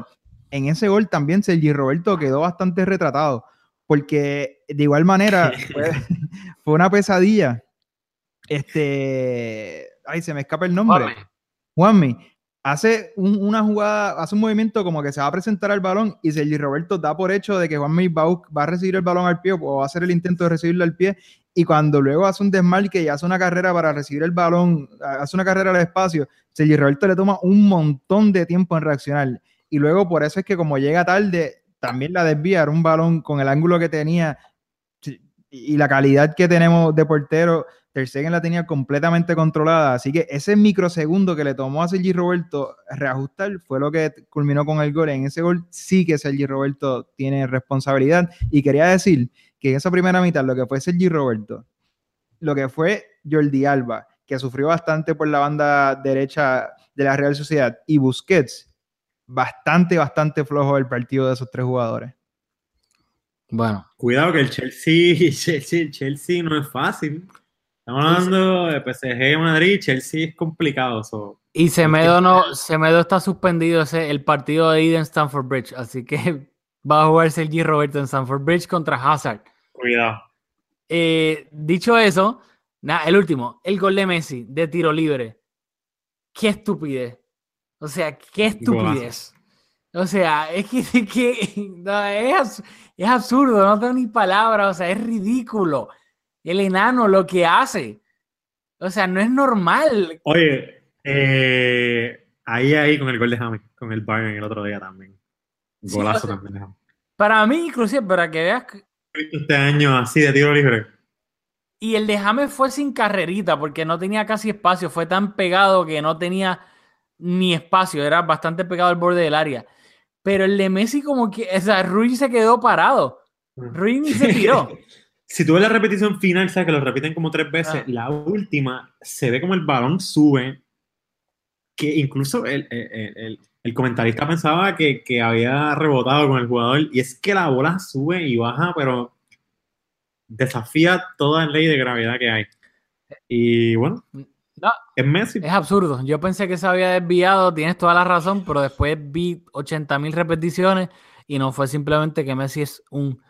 en ese gol también Sergi Roberto quedó bastante retratado, porque de igual manera fue, fue una pesadilla. Este, ay, se me escapa el nombre. Juanmi. Juanmi hace un- una jugada, hace un movimiento como que se va a presentar al balón y Sergi Roberto da por hecho de que a bus- va a recibir el balón al pie o va a hacer el intento de recibirlo al pie y cuando luego hace un desmarque y hace una carrera para recibir el balón, hace una carrera al espacio, Sergi Roberto le toma un montón de tiempo en reaccionar. Y luego por eso es que como llega tarde, también la desvía, era un balón con el ángulo que tenía y la calidad que tenemos de portero, Ter Stegen la tenía completamente controlada, así que ese microsegundo que le tomó a Sergi Roberto reajustar fue lo que culminó con el gol. En ese gol sí que Sergi Roberto tiene responsabilidad. Y quería decir que en esa primera mitad lo que fue Sergi Roberto, lo que fue Jordi Alba, que sufrió bastante por la banda derecha de la Real Sociedad, y Busquets, bastante, bastante flojo el partido de esos tres jugadores. Bueno, Cuidado que el Chelsea, Chelsea, el Chelsea no es fácil. Estamos hablando de PSG Madrid, Chelsea es complicado. so, y Semedo no, Semedo está suspendido ese, el partido de ida en Stamford Bridge, así que va a jugar Sergi Roberto en Stamford Bridge contra Hazard. Cuidado. Eh, dicho eso, nada, el último, el gol de Messi de tiro libre. Qué estupidez. O sea, qué estupidez. O sea, es que, que- no, es absurdo, no tengo ni palabras, o sea, es ridículo. El enano lo que hace. O sea, no es normal. Oye, eh, ahí, ahí con el gol de James, con el Bayern el otro día también. Golazo también. Para mí, inclusive, para que veas, que- Este año así de tiro libre. y el de James fue sin carrerita, porque no tenía casi espacio, fue tan pegado que no tenía ni espacio, era bastante pegado al borde del área. Pero el de Messi como que, o sea, Rui se quedó parado. Rui ni se tiró. Si tú ves la repetición final, sabes que lo repiten como tres veces. Ah. La última se ve como el balón sube. Que incluso el, el- el- el- comentarista pensaba que, que había rebotado con el jugador. Y es que la bola sube y baja, pero desafía toda ley de gravedad que hay. Y bueno, No, es Messi. Es absurdo. Yo pensé que se había desviado, tienes toda la razón, pero después vi 80 mil repeticiones y no fue simplemente que Messi es un.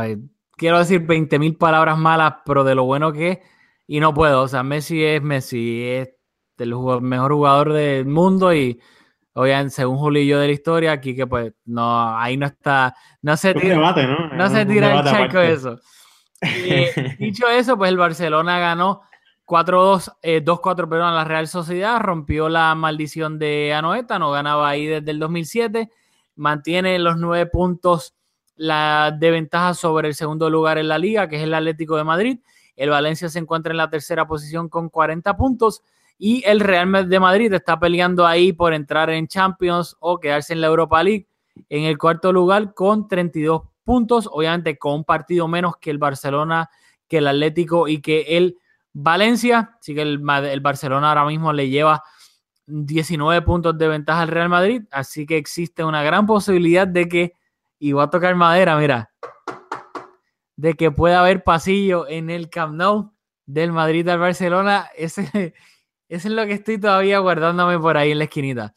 ver, quiero decir 20 mil palabras malas, pero de lo bueno que es, y no puedo. O sea, Messi es Messi, es el jugador- mejor jugador del mundo y. Obviamente, según Julio de la historia, aquí que pues no, ahí no está, no se tira, debate, ¿no? se tira el charco eso. Eh, dicho eso, pues el Barcelona ganó 4-2, eh, 2-4, perdón, a la Real Sociedad, rompió la maldición de Anoeta, no ganaba ahí desde el 2007, mantiene los nueve puntos la de ventaja sobre el segundo lugar en la liga, que es el Atlético de Madrid. El Valencia se encuentra en la tercera posición con 40 puntos y el Real de Madrid está peleando ahí por entrar en Champions o quedarse en la Europa League en el cuarto lugar con 32 puntos, obviamente con un partido menos que el Barcelona, que el Atlético y que el Valencia. Así que el, el Barcelona ahora mismo le lleva 19 puntos de ventaja al Real Madrid, así que existe una gran posibilidad de que, y voy a tocar madera, mira, de que pueda haber pasillo en el Camp Nou del Madrid al Barcelona. Ese, eso es lo que estoy todavía guardándome por ahí en la esquinita.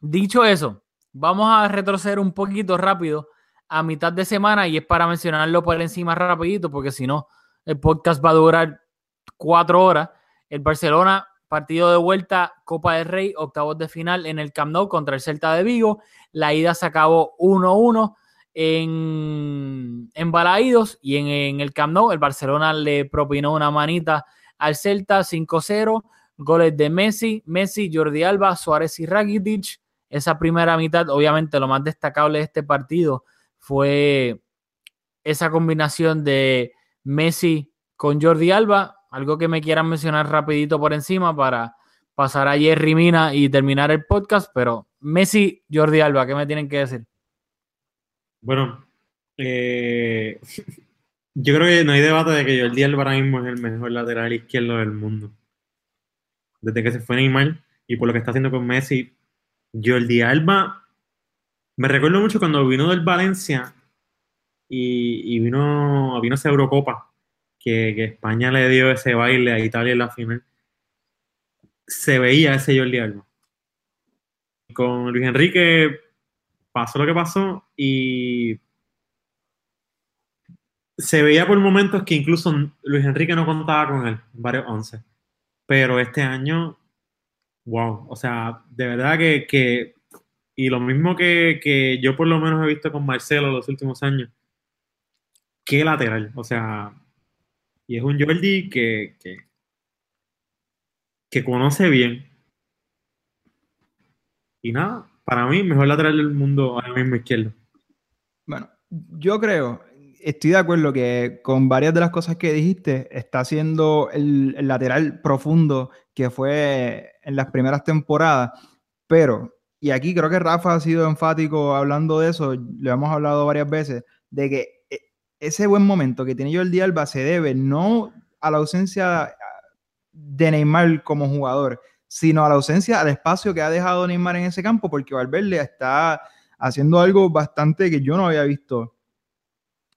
Dicho eso, vamos a retroceder un poquito rápido a mitad de semana y es para mencionarlo por encima rapidito porque si no, el podcast va a durar cuatro horas. El Barcelona, partido de vuelta, Copa del Rey, octavos de final en el Camp Nou contra el Celta de Vigo. La ida se acabó 1-1 en, en Balaídos y en, en el Camp Nou el Barcelona le propinó una manita al Celta 5-0. Goles de Messi, Messi, Jordi Alba, Suárez y Rakitic. Esa primera mitad, obviamente, lo más destacable de este partido fue esa combinación de Messi con Jordi Alba. Algo que me quieran mencionar rapidito por encima para pasar a Jerry Mina y terminar el podcast, pero Messi, Jordi Alba, ¿qué me tienen que decir? Bueno, eh, yo creo que no hay debate de que Jordi Alba ahora mismo es el mejor lateral izquierdo del mundo. Desde que se fue Neymar y por lo que está haciendo con Messi, Jordi Alba, me recuerdo mucho cuando vino del Valencia y, y vino, vino esa Eurocopa, que, que España le dio ese baile a Italia en la final. Se veía ese Jordi Alba. Con Luis Enrique pasó lo que pasó y se veía por momentos que incluso Luis Enrique no contaba con él, varios once. Pero este año, wow, o sea, de verdad que, que y lo mismo que, que, yo por lo menos he visto con Marcelo los últimos años, qué lateral, o sea, y es un Jordi que, que, que conoce bien. Y nada, para mí, mejor lateral del mundo ahora mismo izquierdo. Bueno, yo creo, estoy de acuerdo que con varias de las cosas que dijiste, está siendo el, lateral profundo que fue en las primeras temporadas, pero, y aquí creo que Rafa ha sido enfático hablando de eso, lo hemos hablado varias veces, de que ese buen momento que tiene Jordi Alba se debe no a la ausencia de Neymar como jugador, sino a la ausencia, al espacio que ha dejado Neymar en ese campo, porque Valverde está haciendo algo bastante que yo no había visto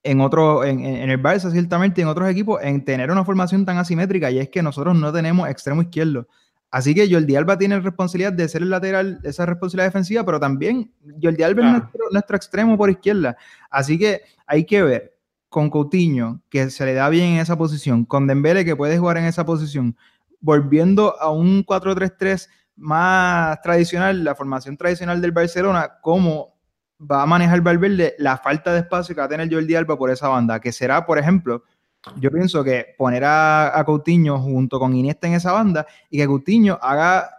en otro, en, en, el Barça ciertamente, en otros equipos, en tener una formación tan asimétrica, y es que nosotros no tenemos extremo izquierdo. Así que Jordi Alba tiene responsabilidad de ser el lateral, esa responsabilidad defensiva, pero también Jordi Alba claro. es nuestro, nuestro, extremo por izquierda. Así que hay que ver con Coutinho, que se le da bien en esa posición, con Dembele, que puede jugar en esa posición, volviendo a un 4-3-3 más tradicional, la formación tradicional del Barcelona, cómo va a manejar Valverde la falta de espacio que va a tener Jordi Alba por esa banda, que será, por ejemplo, yo pienso que poner a, Coutinho junto con Iniesta en esa banda y que Coutinho haga,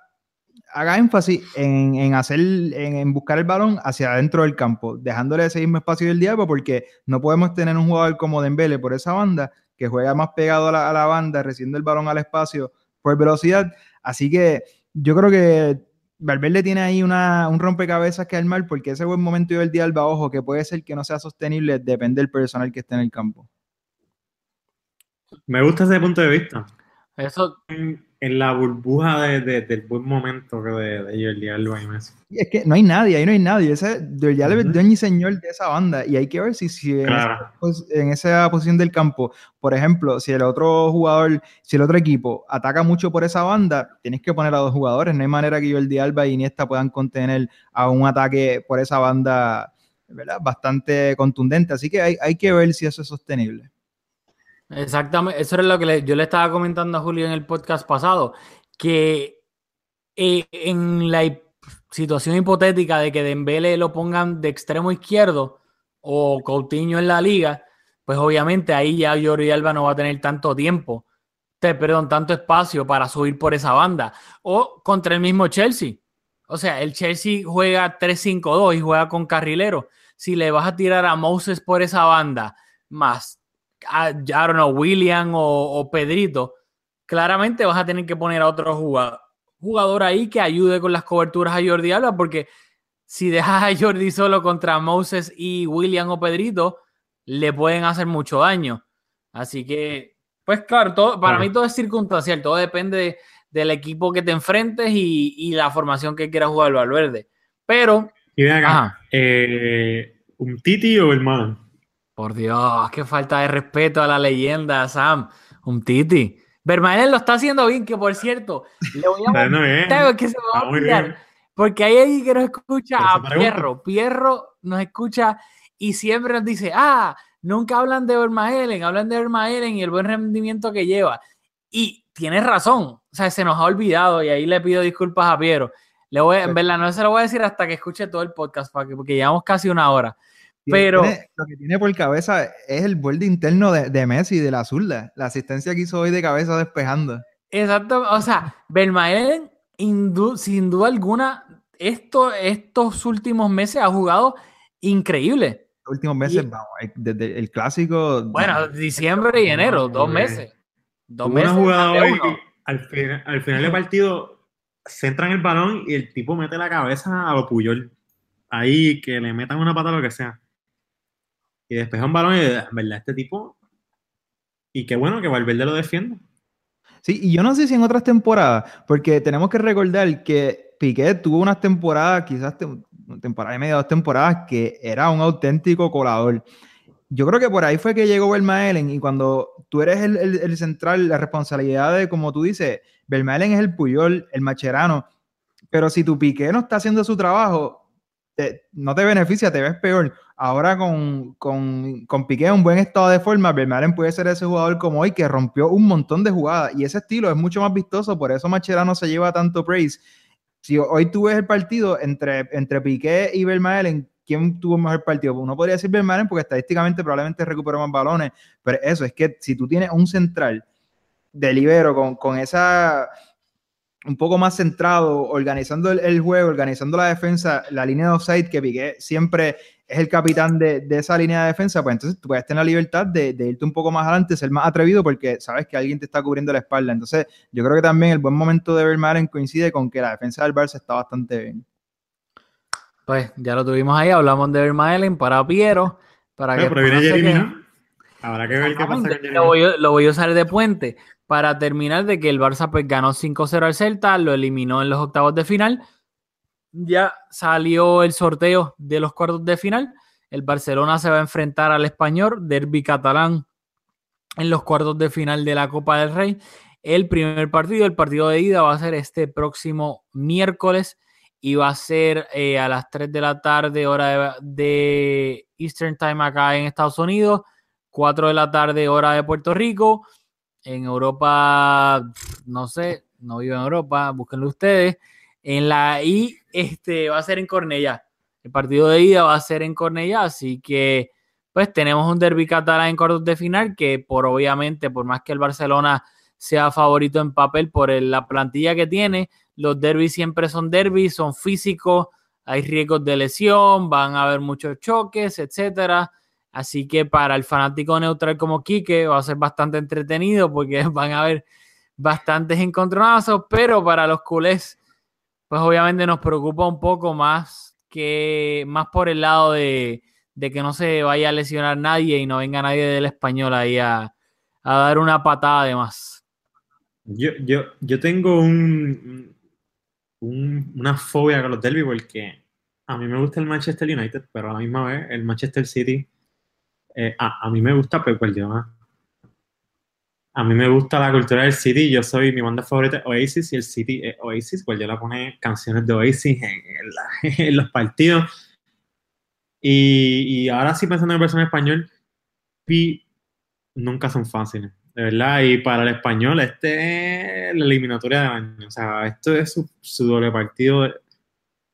haga énfasis en, en hacer, en, buscar el balón hacia adentro del campo, dejándole ese mismo espacio del Alba porque no podemos tener un jugador como Dembele por esa banda que juega más pegado a la, a la banda, recibiendo el balón al espacio por velocidad. Así que yo creo que Valverde tiene ahí una, un rompecabezas que armar porque ese buen momento del día Alba, ojo, que puede ser que no sea sostenible, depende del personal que esté en el campo. Me gusta ese punto de vista. Eso. En, la burbuja de, de, del buen momento de, de Jordi Alba y Messi. Es que no hay nadie, ahí no hay nadie. Ese, Jordi Alba es dueño y señor de esa banda. Y hay que ver si, si claro. en, esa, en, esa, posición del campo, por ejemplo, si el otro jugador, si el otro equipo ataca mucho por esa banda, tienes que poner a dos jugadores. No hay manera que Jordi Alba y Iniesta puedan contener a un ataque por esa banda ¿verdad? bastante contundente. Así que hay, hay que ver si eso es sostenible. Exactamente, eso es lo que yo le estaba comentando a Julio en el podcast pasado, que eh, en la situación hipotética de que Dembele lo pongan de extremo izquierdo o Coutinho en la liga, pues obviamente ahí ya Jordi Alba no va a tener tanto tiempo, te, perdón, tanto espacio para subir por esa banda. O contra el mismo Chelsea. O sea, el Chelsea juega 3-5-2 y juega con carrilero. Si le vas a tirar a Moses por esa banda, más I don't know, William o, o, Pedrito, claramente vas a tener que poner a otro jugador, jugador ahí que ayude con las coberturas a Jordi Alba, porque si dejas a Jordi solo contra Moses y William o Pedrito, le pueden hacer mucho daño. Así que, pues claro, todo, para mí todo es circunstancial, todo depende de, del equipo que te enfrentes y, y, la formación que quieras jugar Valverde. Pero... Y ven acá, eh, ¿un Titi o el man? Por Dios, qué falta de respeto a la leyenda, Sam. Un Titi. Vermaelen lo está haciendo bien, que por cierto, le voy a bueno, que se me va a olvidar. Porque hay alguien que nos escucha a Pierro. Pierro nos escucha y siempre nos dice, ah, nunca hablan de Vermaelen, hablan de Vermaelen y el buen rendimiento que lleva. Y tienes razón, o sea, se nos ha olvidado y ahí le pido disculpas a Piero. Le voy, en verdad, no se lo voy a decir hasta que escuche todo el podcast, porque llevamos casi una hora. Pero Tiene- lo que tiene por cabeza es el borde interno de, de Messi, de la zurda. La asistencia que hizo hoy de cabeza despejando. Exacto, o sea, Vermaelen, sin duda alguna, esto, estos últimos meses ha jugado increíble. Los últimos meses, Y- vamos, eh, desde el clásico. Bueno, diciembre y enero, dos Hombre. meses. Dos Hubo meses. una jugada hoy, al, final, al final del partido, centran el balón y el tipo mete la cabeza a lo Puyol. Ahí, que le metan una pata a lo que sea. Y despeja un balón y, en verdad, este tipo... Y qué bueno que Valverde lo defiende. Sí, y yo no sé si en otras temporadas, porque tenemos que recordar que Piqué tuvo unas temporadas, quizás te- temporada y media, dos temporadas, que era un auténtico colador. Yo creo que por ahí fue que llegó Vermaelen y cuando tú eres el, el- el central, la responsabilidad de, como tú dices, Vermaelen es el Puyol, el Macherano, pero si tu Piqué no está haciendo su trabajo, no te beneficia, te ves peor. Ahora con, con, con Piqué en un buen estado de forma, Vermaelen puede ser ese jugador como hoy que rompió un montón de jugadas y ese estilo es mucho más vistoso, por eso Macherano se lleva tanto praise. Si hoy tú ves el partido entre, entre Piqué y Vermaelen, ¿quién tuvo mejor partido? Uno podría decir Vermaelen porque estadísticamente probablemente recuperó más balones, pero eso es que si tú tienes un central de libero con, con esa un poco más centrado, organizando el, el juego, organizando la defensa, la línea de offside, que Piqué siempre es el capitán de, de esa línea de defensa, pues entonces tú puedes tener la libertad de, de irte un poco más adelante, ser más atrevido porque sabes que alguien te está cubriendo la espalda. Entonces, yo creo que también el buen momento de Vermaelen coincide con que la defensa del Barça está bastante bien. Pues ya lo tuvimos ahí, hablamos de Vermaelen para Piero. Para Pero, que pero viene Jeremy. ¿no? Habrá que ver qué pasa con Jeremy. Lo voy, lo voy a usar de puente para terminar de que el Barça pues ganó 5-0 al Celta, lo eliminó en los octavos de final. Ya salió el sorteo de los cuartos de final. El Barcelona se va a enfrentar al Español, derby catalán, en los cuartos de final de la Copa del Rey. El primer partido, el partido de ida, va a ser este próximo miércoles y va a ser eh, a las 3 de la tarde, hora de, de Eastern Time acá en Estados Unidos. 4 de la tarde, hora de Puerto Rico. En Europa, no sé, no vivo en Europa, búsquenlo ustedes. En la I, este, va a ser en Cornellá. El partido de ida va a ser en Cornellá, así que pues tenemos un derby catalán en cuartos de final que por obviamente, por más que el Barcelona sea favorito en papel por la plantilla que tiene, los derbis siempre son derbis, son físicos, hay riesgos de lesión, van a haber muchos choques, etcétera. Así que para el fanático neutral como Quique va a ser bastante entretenido porque van a haber bastantes encontronazos, pero para los culés, pues obviamente nos preocupa un poco más que más por el lado de, de que no se vaya a lesionar nadie y no venga nadie del español ahí a, a dar una patada de más. Yo, yo, yo tengo un, un- una fobia con los derby porque a mí me gusta el Manchester United, pero a la misma vez el Manchester City, eh, a, a mí me gusta Pep Guardiola. A mí me gusta la cultura del City, yo soy mi banda favorita Oasis y el City es Oasis, Guardiola pone canciones de Oasis en, en la- en los partidos. Y, y ahora sí pensando en el versión español, Pi nunca son fáciles, de verdad. Y para el español, este es la eliminatoria del año. O sea, esto es su, su doble partido.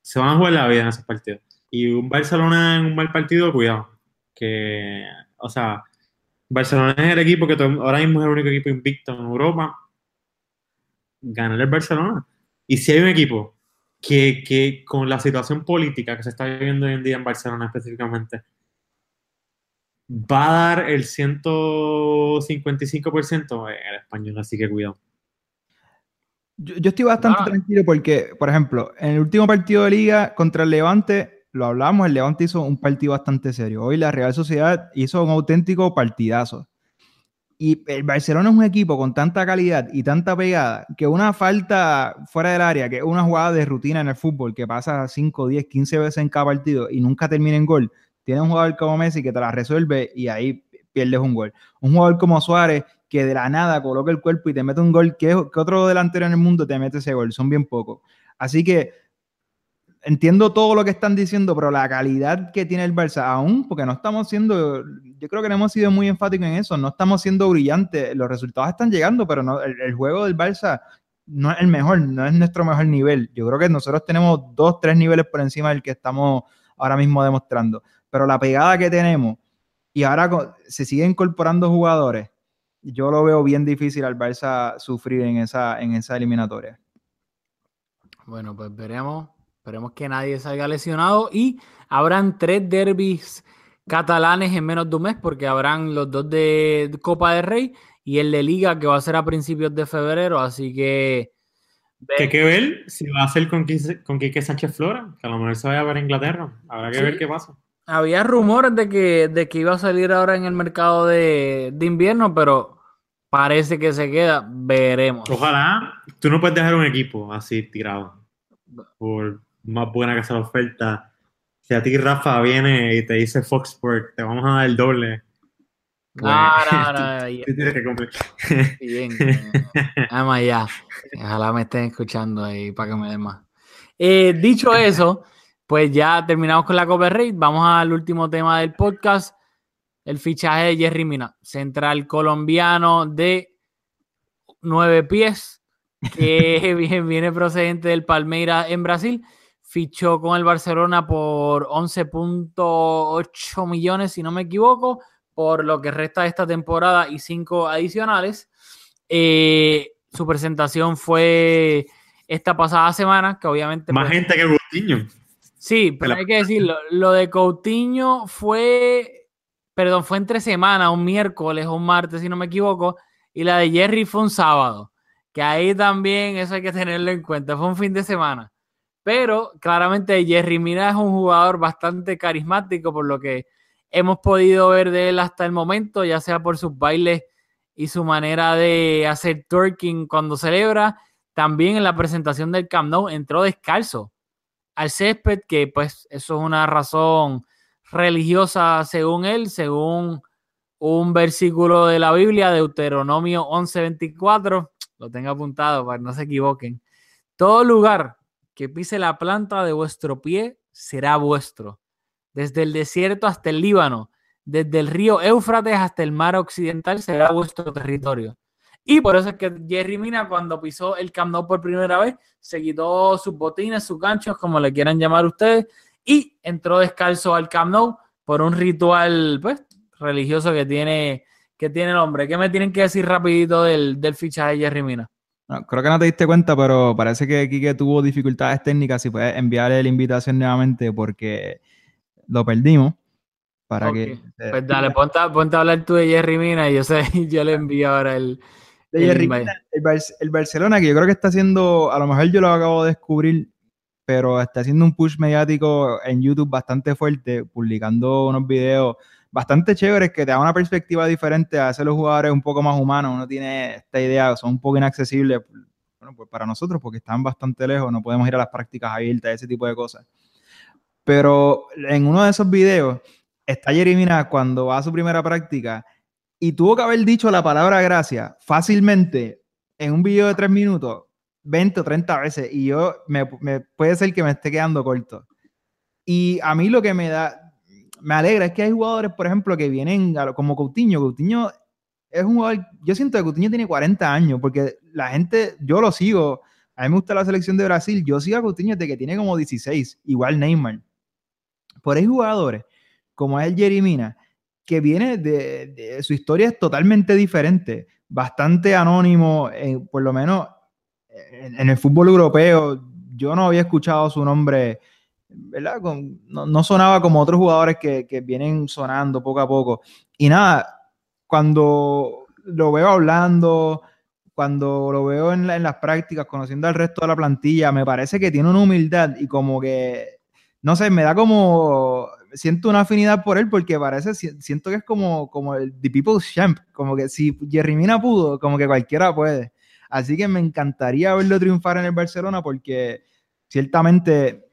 Se van a jugar la vida en esos partidos. Y un Barcelona en un mal partido, cuidado. Que, o sea, Barcelona es el equipo que ahora mismo es el único equipo invicto en Europa. Ganar el Barcelona. Y si hay un equipo que, que con la situación política que se está viviendo hoy en día en Barcelona específicamente, va a dar el 155% el español, así que cuidado. Yo, yo estoy bastante Ah. tranquilo porque, por ejemplo, en el último partido de liga contra el Levante, lo hablamos, el Levante hizo un partido bastante serio. Hoy la Real Sociedad hizo un auténtico partidazo. Y el Barcelona es un equipo con tanta calidad y tanta pegada que una falta fuera del área, que es una jugada de rutina en el fútbol que pasa 5, 10, 15 veces en cada partido y nunca termina en gol, tiene un jugador como Messi que te la resuelve y ahí pierdes un gol. Un jugador como Suárez que de la nada coloca el cuerpo y te mete un gol, que, otro delantero en el mundo te mete ese gol? Son bien pocos. Así que entiendo todo lo que están diciendo, pero la calidad que tiene el Barça, aún, porque no estamos siendo, yo creo que no hemos sido muy enfáticos en eso, no estamos siendo brillantes, los resultados están llegando, pero no, el, juego del Barça no es el mejor, no es nuestro mejor nivel. Yo creo que nosotros tenemos dos, tres niveles por encima del que estamos ahora mismo demostrando, pero la pegada que tenemos y ahora se siguen incorporando jugadores, yo lo veo bien difícil al Barça sufrir en esa, en esa eliminatoria. Bueno, pues veremos. Esperemos que nadie salga lesionado y habrán tres derbis catalanes en menos de un mes porque habrán los dos de Copa del Rey y el de Liga que va a ser a principios de febrero, así que Que hay que ver si va a ser con Quique, con Quique Sánchez Flora, que a lo mejor se vaya para Inglaterra. Habrá que Sí. ver qué pasa. había rumores de que, de que iba a salir ahora en el mercado de, de invierno, pero parece que se queda. Veremos. Ojalá tú no puedes dejar un equipo así tirado. Por más buena que sea la oferta. Si a ti Rafa viene y te dice Fox Sport, te vamos a dar el doble. No, no, no, ya, que cumplir. bien. Vamos allá. Ojalá me estén escuchando ahí para que me den más. Eh, dicho eso, pues ya terminamos con la Copa Rey. Vamos al último tema del podcast. El fichaje de Jerry Mina, central colombiano de nueve pies, que viene procedente del Palmeiras en Brasil. Fichó con el Barcelona por 11.8 millones, si no me equivoco, por lo que resta de esta temporada y cinco adicionales. Eh, su presentación fue esta pasada semana, que obviamente... Más pues, gente que Coutinho. Sí, pero hay que decirlo. Lo de Coutinho fue, perdón, fue entre semana, un miércoles o un martes, si no me equivoco, y la de Jerry fue un sábado, que ahí también eso hay que tenerlo en cuenta, fue un fin de semana. Pero claramente Jerry Mina es un jugador bastante carismático, por lo que hemos podido ver de él hasta el momento, ya sea por sus bailes y su manera de hacer twerking cuando celebra. También en la presentación del Camp Nou entró descalzo al césped, que pues eso es una razón religiosa según él, según un versículo de la Biblia, Deuteronomio 11:24, lo tengo apuntado para que no se equivoquen. Todo lugar que pise la planta de vuestro pie será vuestro, desde el desierto hasta el Líbano, desde el río Éufrates hasta el mar occidental será vuestro territorio. Y por eso es que Jerry Mina, cuando pisó el Camp Nou por primera vez, se quitó sus botines, sus ganchos, como le quieran llamar ustedes, y entró descalzo al Camp Nou por un ritual pues, religioso que tiene, que tiene el hombre. ¿Qué me tienen que decir rapidito del, del fichaje de Jerry Mina? No, creo que no te diste cuenta, pero parece que Quique tuvo dificultades técnicas. Si puedes enviarle la invitación nuevamente porque lo perdimos. Para que. Pues dale, ponte, ponte a hablar tú de Jerry Mina y yo sé, yo le envío ahora el, De el Jerry invite. Mina, el, Bar- el Barcelona, que yo creo que está haciendo, a lo mejor yo lo acabo de descubrir, pero está haciendo un push mediático en YouTube bastante fuerte, publicando unos videos bastante chéveres que te dan una perspectiva diferente a hacer los jugadores un poco más humanos. Uno tiene esta idea, son un poco inaccesibles bueno, pues para nosotros porque están bastante lejos, no podemos ir a las prácticas abiertas, ese tipo de cosas. Pero en uno de esos videos está Jerry Mina cuando va a su primera práctica y tuvo que haber dicho la palabra gracia fácilmente en un video de tres minutos 20 o 30 veces y yo me, me- puede ser que me esté quedando corto. Y a mí lo que me da, me alegra es que hay jugadores, por ejemplo, que vienen como Coutinho. Coutinho es un jugador, yo siento que Coutinho tiene 40 años porque la gente, yo lo sigo, a mí me gusta la selección de Brasil, yo sigo a Coutinho desde que tiene como 16, igual Neymar. Por hay jugadores como es el Jerry Mina, que viene de, su historia es totalmente diferente, bastante anónimo, eh, por lo menos en, en el fútbol europeo. Yo no había escuchado su nombre, ¿verdad? Con- no, no sonaba como otros jugadores que, que vienen sonando poco a poco. Y nada, cuando lo veo hablando, cuando lo veo en, la- en las prácticas, conociendo al resto de la plantilla, me parece que tiene una humildad y como que, no sé, me da como, siento una afinidad por él porque parece, si- siento que es como, como el The People's Champ, como que si Jerry Mina pudo, como que cualquiera puede. Así que me encantaría verlo triunfar en el Barcelona porque ciertamente,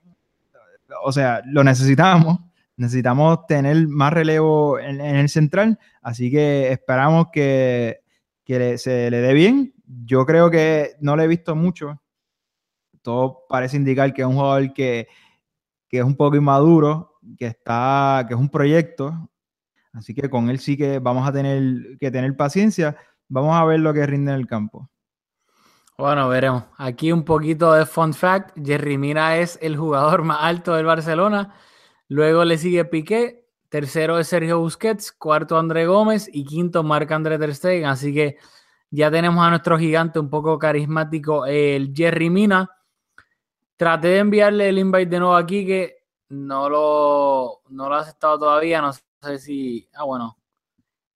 o sea, lo necesitamos. Necesitamos tener más relevo en, el central, así que esperamos que, que se le dé bien. Yo creo que no le he visto mucho. Todo parece indicar que es un jugador que, que es un poco inmaduro, que está, que es un proyecto. Así que con él sí que vamos a tener que tener paciencia. Vamos a ver lo que rinde en el campo. Bueno, veremos. Aquí un poquito de fun fact. Jerry Mina es el jugador más alto del Barcelona. Luego le sigue Piqué. Tercero es Sergio Busquets. Cuarto André Gómez. Y quinto Marc André Ter Stegen. Así que ya tenemos a nuestro gigante un poco carismático, el Jerry Mina. Traté de enviarle el invite de nuevo aquí que no lo, no lo ha aceptado todavía. No sé si... Ah, bueno.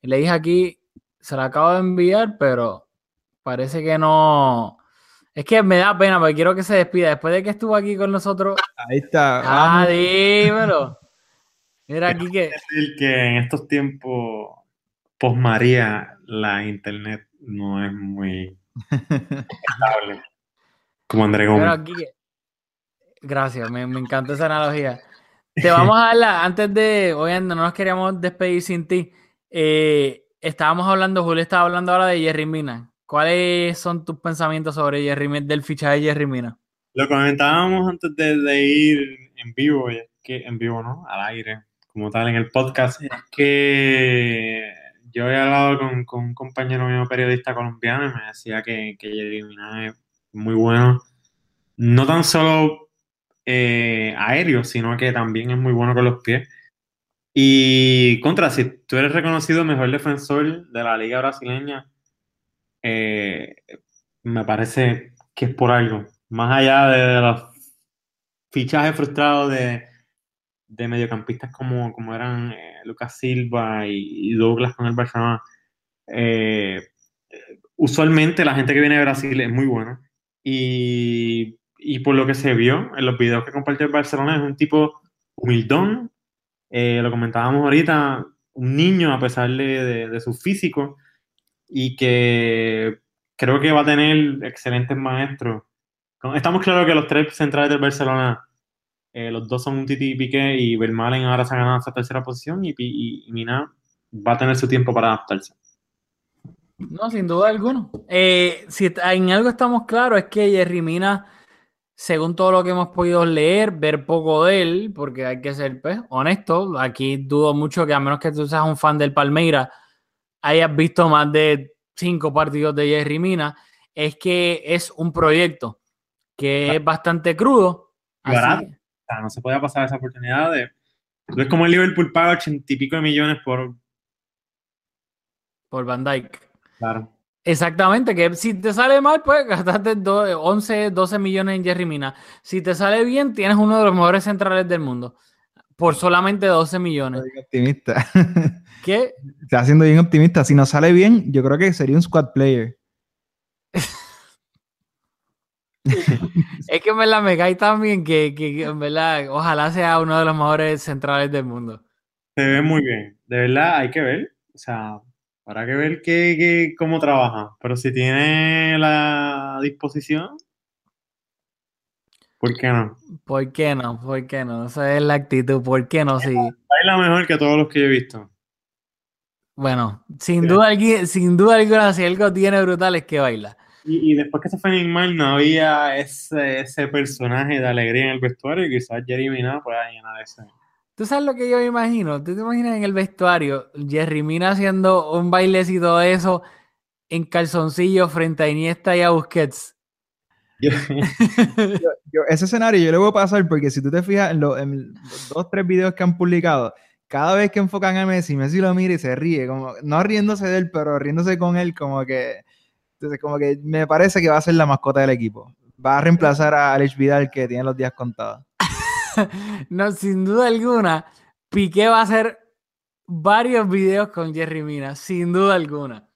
Le dije aquí, se lo acabo de enviar, pero parece que no. Es que me da pena porque quiero que se despida. Después de que estuvo aquí con nosotros. Ahí está. Ah, vamos. dímelo. Mira aquí que. decir que en estos tiempos post María la internet no es muy estable. Como André Pero Gómez. aquí que- Gracias, me, me encanta esa analogía. Te vamos a darla antes de. Oye, no nos queríamos despedir sin ti. Eh, estábamos hablando, Julio estaba hablando ahora de Jerry Mina. ¿Cuáles son tus pensamientos sobre Jerry del fichaje de Jerry Mina? Lo comentábamos antes de, de ir en vivo, es que en vivo, ¿no? Al aire, como tal, en el podcast, es que yo he hablado con, con un compañero mío periodista colombiano y me decía que, que Jerry Mina es muy bueno, no tan solo eh, aéreo, sino que también es muy bueno con los pies. Y contra, si tú eres reconocido mejor defensor de la liga brasileña, eh, me parece que es por algo. Más allá de, los fichajes frustrados de, mediocampistas como, como eran eh, Lucas Silva y, Douglas con el Barcelona, eh, usualmente la gente que viene de Brasil es muy buena. Y, y por lo que se vio en los videos que compartió el Barcelona, es un tipo humildón. lo comentábamos ahorita, un niño a pesar de su físico y que creo que va a tener excelentes maestros. Estamos claros que los tres centrales del Barcelona, eh, los dos son un Titi y Piqué y Vermaelen ahora se ha ganado esa tercera posición y, Mina va a tener su tiempo para adaptarse. No, sin duda alguna. Eh, si en algo estamos claros es que Jerry Mina, según todo lo que hemos podido leer, ver poco de él, porque hay que ser pues, honesto, aquí dudo mucho que a menos que tú seas un fan del Palmeira, hayas visto más de cinco partidos de Jerry Mina, es que es un proyecto que es bastante crudo. Barato. O sea, no se puede pasar esa oportunidad de... Es como el Liverpool paga ochenta y pico de millones por... por Van Dyke. Claro. Exactamente, que si te sale mal, pues gastaste do- 11, 12 millones en Jerry Mina. Si te sale bien, tienes uno de los mejores centrales del mundo. Por solamente 12 millones. Soy optimista. ¿Qué? Está siendo bien optimista. Si nos sale bien, yo creo que sería un squad player. Es que en verdad me cae tan bien que, que- que en verdad ojalá sea uno de los mejores centrales del mundo. Se ve muy bien. De verdad, hay que ver. O sea, habrá que ver qué, qué- cómo trabaja. Pero si tiene la disposición, ¿por qué no? ¿Por qué no? ¿Por qué no? Esa es la actitud. ¿Por qué no? Sí. Baila mejor que todos los que yo he visto. Bueno, sin duda, algui- sin duda alguna, si algo tiene brutal es que baila. Y, y después que se fue Neymar, no había ese, ese personaje de alegría en el vestuario y quizás Jerry Mina pueda llenar ese. ¿Tú sabes lo que yo me imagino? ¿Tú te imaginas en el vestuario Jerry Mina haciendo un bailecito de eso en calzoncillo frente a Iniesta y a Busquets? Yo- Yo- ese escenario yo le voy a pasar porque si tú te fijas en, lo- en los dos tres videos que han publicado, cada vez que enfocan a Messi, Messi lo mira y se ríe, como no riéndose de él, pero riéndose con él, como que, entonces como que me parece que va a ser la mascota del equipo. Va a reemplazar a Alex Vidal que tiene los días contados. No, sin duda alguna, Piqué va a hacer varios videos con Jerry Mina, sin duda alguna.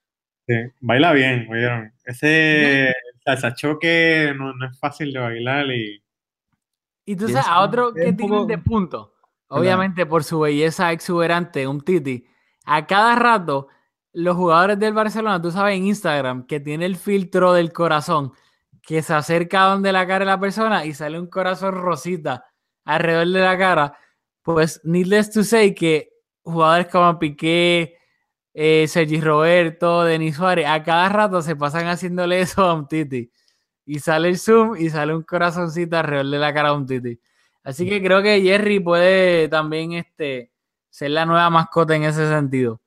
sí, baila bien, oyeron. Ese salsa choque no, no es fácil de bailar y Y tú sabes, es- a otro que poco- de punto, obviamente por su belleza exuberante, un titi, a cada rato los jugadores del Barcelona, tú sabes en Instagram, que tiene el filtro del corazón, que se acerca a donde la cara de la persona y sale un corazón rosita alrededor de la cara, pues needless to say que jugadores como Piqué, eh, Sergi Roberto, Denis Suárez, a cada rato se pasan haciéndole eso a un titi. Y sale el zoom y sale un corazoncito alrededor de la cara de un titi. Así que creo que Jerry puede también este, ser la nueva mascota en ese sentido.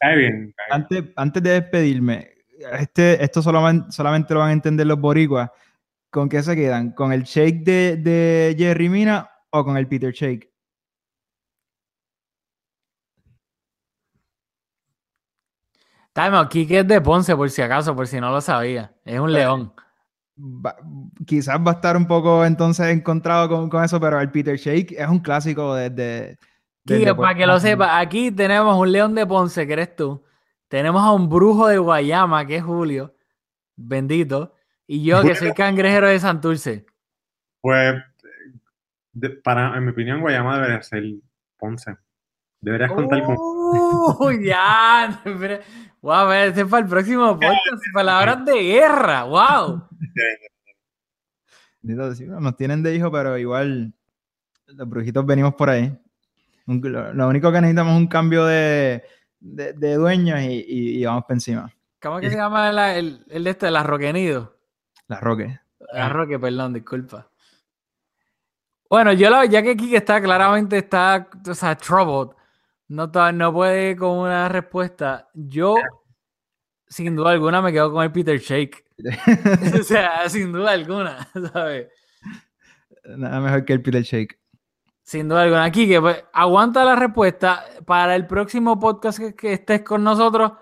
Bien. cae bien. Antes, antes de despedirme, este, esto solamente, solamente lo van a entender los boricuas. ¿Con qué se quedan? ¿Con el shake de, de Jerry Mina o con el Peter Shake? Time out, Kike es de Ponce, por si acaso, por si no lo sabía. Es un león. Va- quizás va a estar un poco entonces encontrado con, con eso, pero el Peter Shake es un clásico desde... Kike, desde para que lo sepa, aquí tenemos un león de Ponce, que eres tú. Tenemos a un brujo de Guayama, que es Julio. Bendito. Y yo, que soy cangrejero de Santurce. Pues, de- para, en mi opinión, Guayama debería ser Ponce. Deberías contar con. ¡Uh! ya. Wow, este es para el próximo podcast. Palabras de guerra. Wow. Nos tienen de hijo, pero igual los brujitos venimos por ahí. Un- lo, único que necesitamos es un cambio de, de, de dueños y, y- y vamos para encima. ¿Cómo es que se llama la- el, el de este, la Roquenido? La Roque. La Roque, perdón, disculpa. Bueno, yo la, ya que Kike está claramente está, o sea, troubled, no, no puede con una respuesta. Yo, sin duda alguna, me quedo con el Peter Shake. o sea, sin duda alguna, ¿sabes? Nada mejor que el Peter Shake. Sin duda alguna. Kike, pues aguanta la respuesta. Para el próximo podcast que, que estés con nosotros,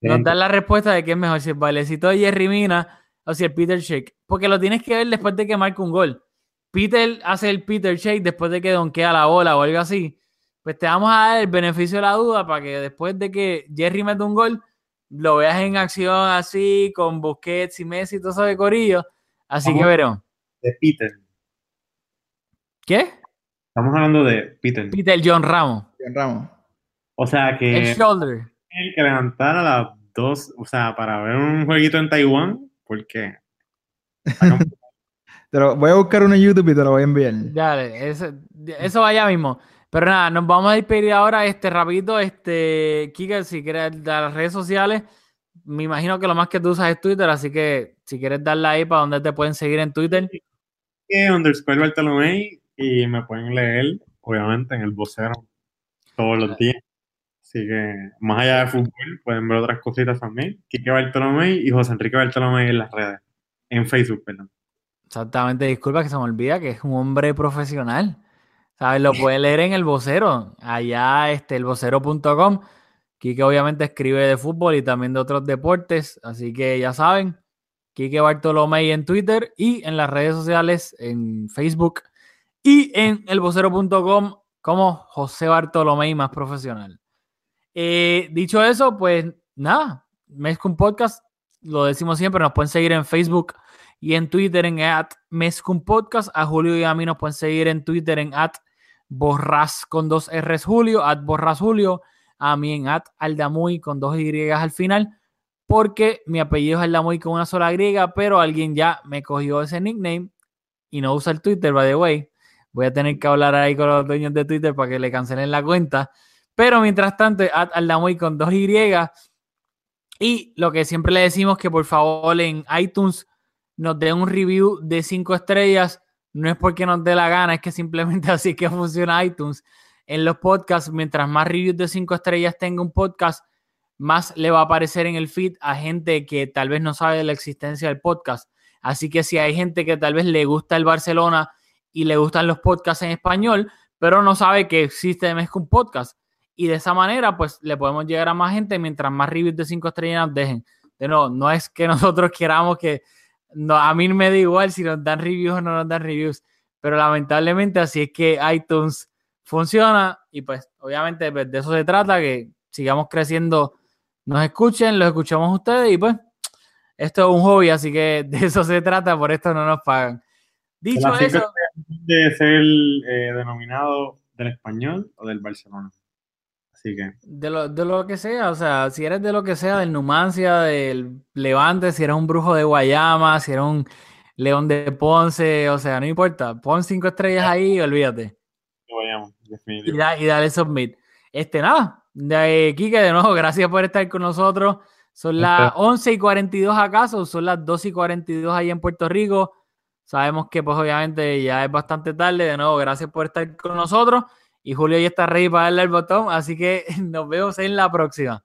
nos dan la respuesta de qué es mejor, si el bailecito de Jerry Mina o si el Peter Shake. Porque lo tienes que ver después de que marque un gol. Peter hace el Peter Shake después de que donkea la bola o algo así. Pues te vamos a dar el beneficio de la duda para que después de que Jerry mete un gol, lo veas en acción así, con Busquets y Messi y todo eso de corillo. Así que veremos. De Peter. ¿Qué? Estamos hablando de Peter. Peter John Ramos. Bien, Ramos. O sea que El shoulder. el que levantar a las dos, o sea, para ver un jueguito en Taiwán, porque Te lo, voy a buscar uno en YouTube y te lo voy a enviar. Dale, eso, eso vaya mismo. Pero nada, nos vamos a despedir ahora, este, rapidito, este, Kika, si quieres dar las redes sociales, me imagino que lo más que tú usas es Twitter, así que si quieres darle ahí para donde te pueden seguir en Twitter. que underscore Bartolomé y me pueden leer, obviamente, en el vocero todos los días. Así que, más allá de fútbol, pueden ver otras cositas también. Quique Bartolomé y José Enrique Bartolomé en las redes, en Facebook, perdón. Exactamente, disculpa que se me olvida que es un hombre profesional. ¿Sabes? Lo puede leer en el vocero, allá, este, elvocero.com. Quique obviamente escribe de fútbol y también de otros deportes, así que ya saben, Quique Bartolomé en Twitter y en las redes sociales, en Facebook y en elvocero.com como José Bartolomé más profesional. Eh, dicho eso, pues nada, Mezcum Podcast, lo decimos siempre, nos pueden seguir en Facebook y en Twitter en at Mezcum Podcast. A Julio y a mí nos pueden seguir en Twitter en at Borras con dos R's Julio, at Borras Julio, a mí en at Aldamuy con dos Y al final, porque mi apellido es Aldamuy con una sola griega, pero alguien ya me cogió ese nickname y no usa el Twitter, by the way. Voy a tener que hablar ahí con los dueños de Twitter para que le cancelen la cuenta. Pero mientras tanto, at Aldamuy con dos Y. Y lo que siempre le decimos que por favor en iTunes nos den un review de cinco estrellas. No es porque nos dé la gana, es que simplemente así que funciona iTunes. En los podcasts, mientras más reviews de cinco estrellas tenga un podcast, más le va a aparecer en el feed a gente que tal vez no sabe de la existencia del podcast. Así que si hay gente que tal vez le gusta el Barcelona y le gustan los podcasts en español, pero no sabe que existe Mezcla un podcast. Y de esa manera, pues le podemos llegar a más gente mientras más reviews de cinco estrellas nos dejen. De no es que nosotros queramos que no, a mí me da igual si nos dan reviews o no nos dan reviews, pero lamentablemente así es que iTunes funciona y pues obviamente pues, de eso se trata, que sigamos creciendo, nos escuchen, los escuchamos ustedes y pues esto es un hobby, así que de eso se trata, por esto no nos pagan. Dicho eso, de ser eh, denominado del español o del Barcelona. Así que, de lo, de lo que sea, o sea, si eres de lo que sea, del Numancia, del Levante, si eres un brujo de Guayama, si eres un león de Ponce, o sea, no importa, pon cinco estrellas ahí y olvídate. que vayamos, Y, da- y dale submit. Este, nada, de Kike, de nuevo, gracias por estar con nosotros. Son las 11 y 42 acaso, son las 12 y 42 ahí en Puerto Rico. Sabemos que pues obviamente ya es bastante tarde. De nuevo, gracias por estar con nosotros. Y Julio ya está ready para darle el botón. Así que nos vemos en la próxima.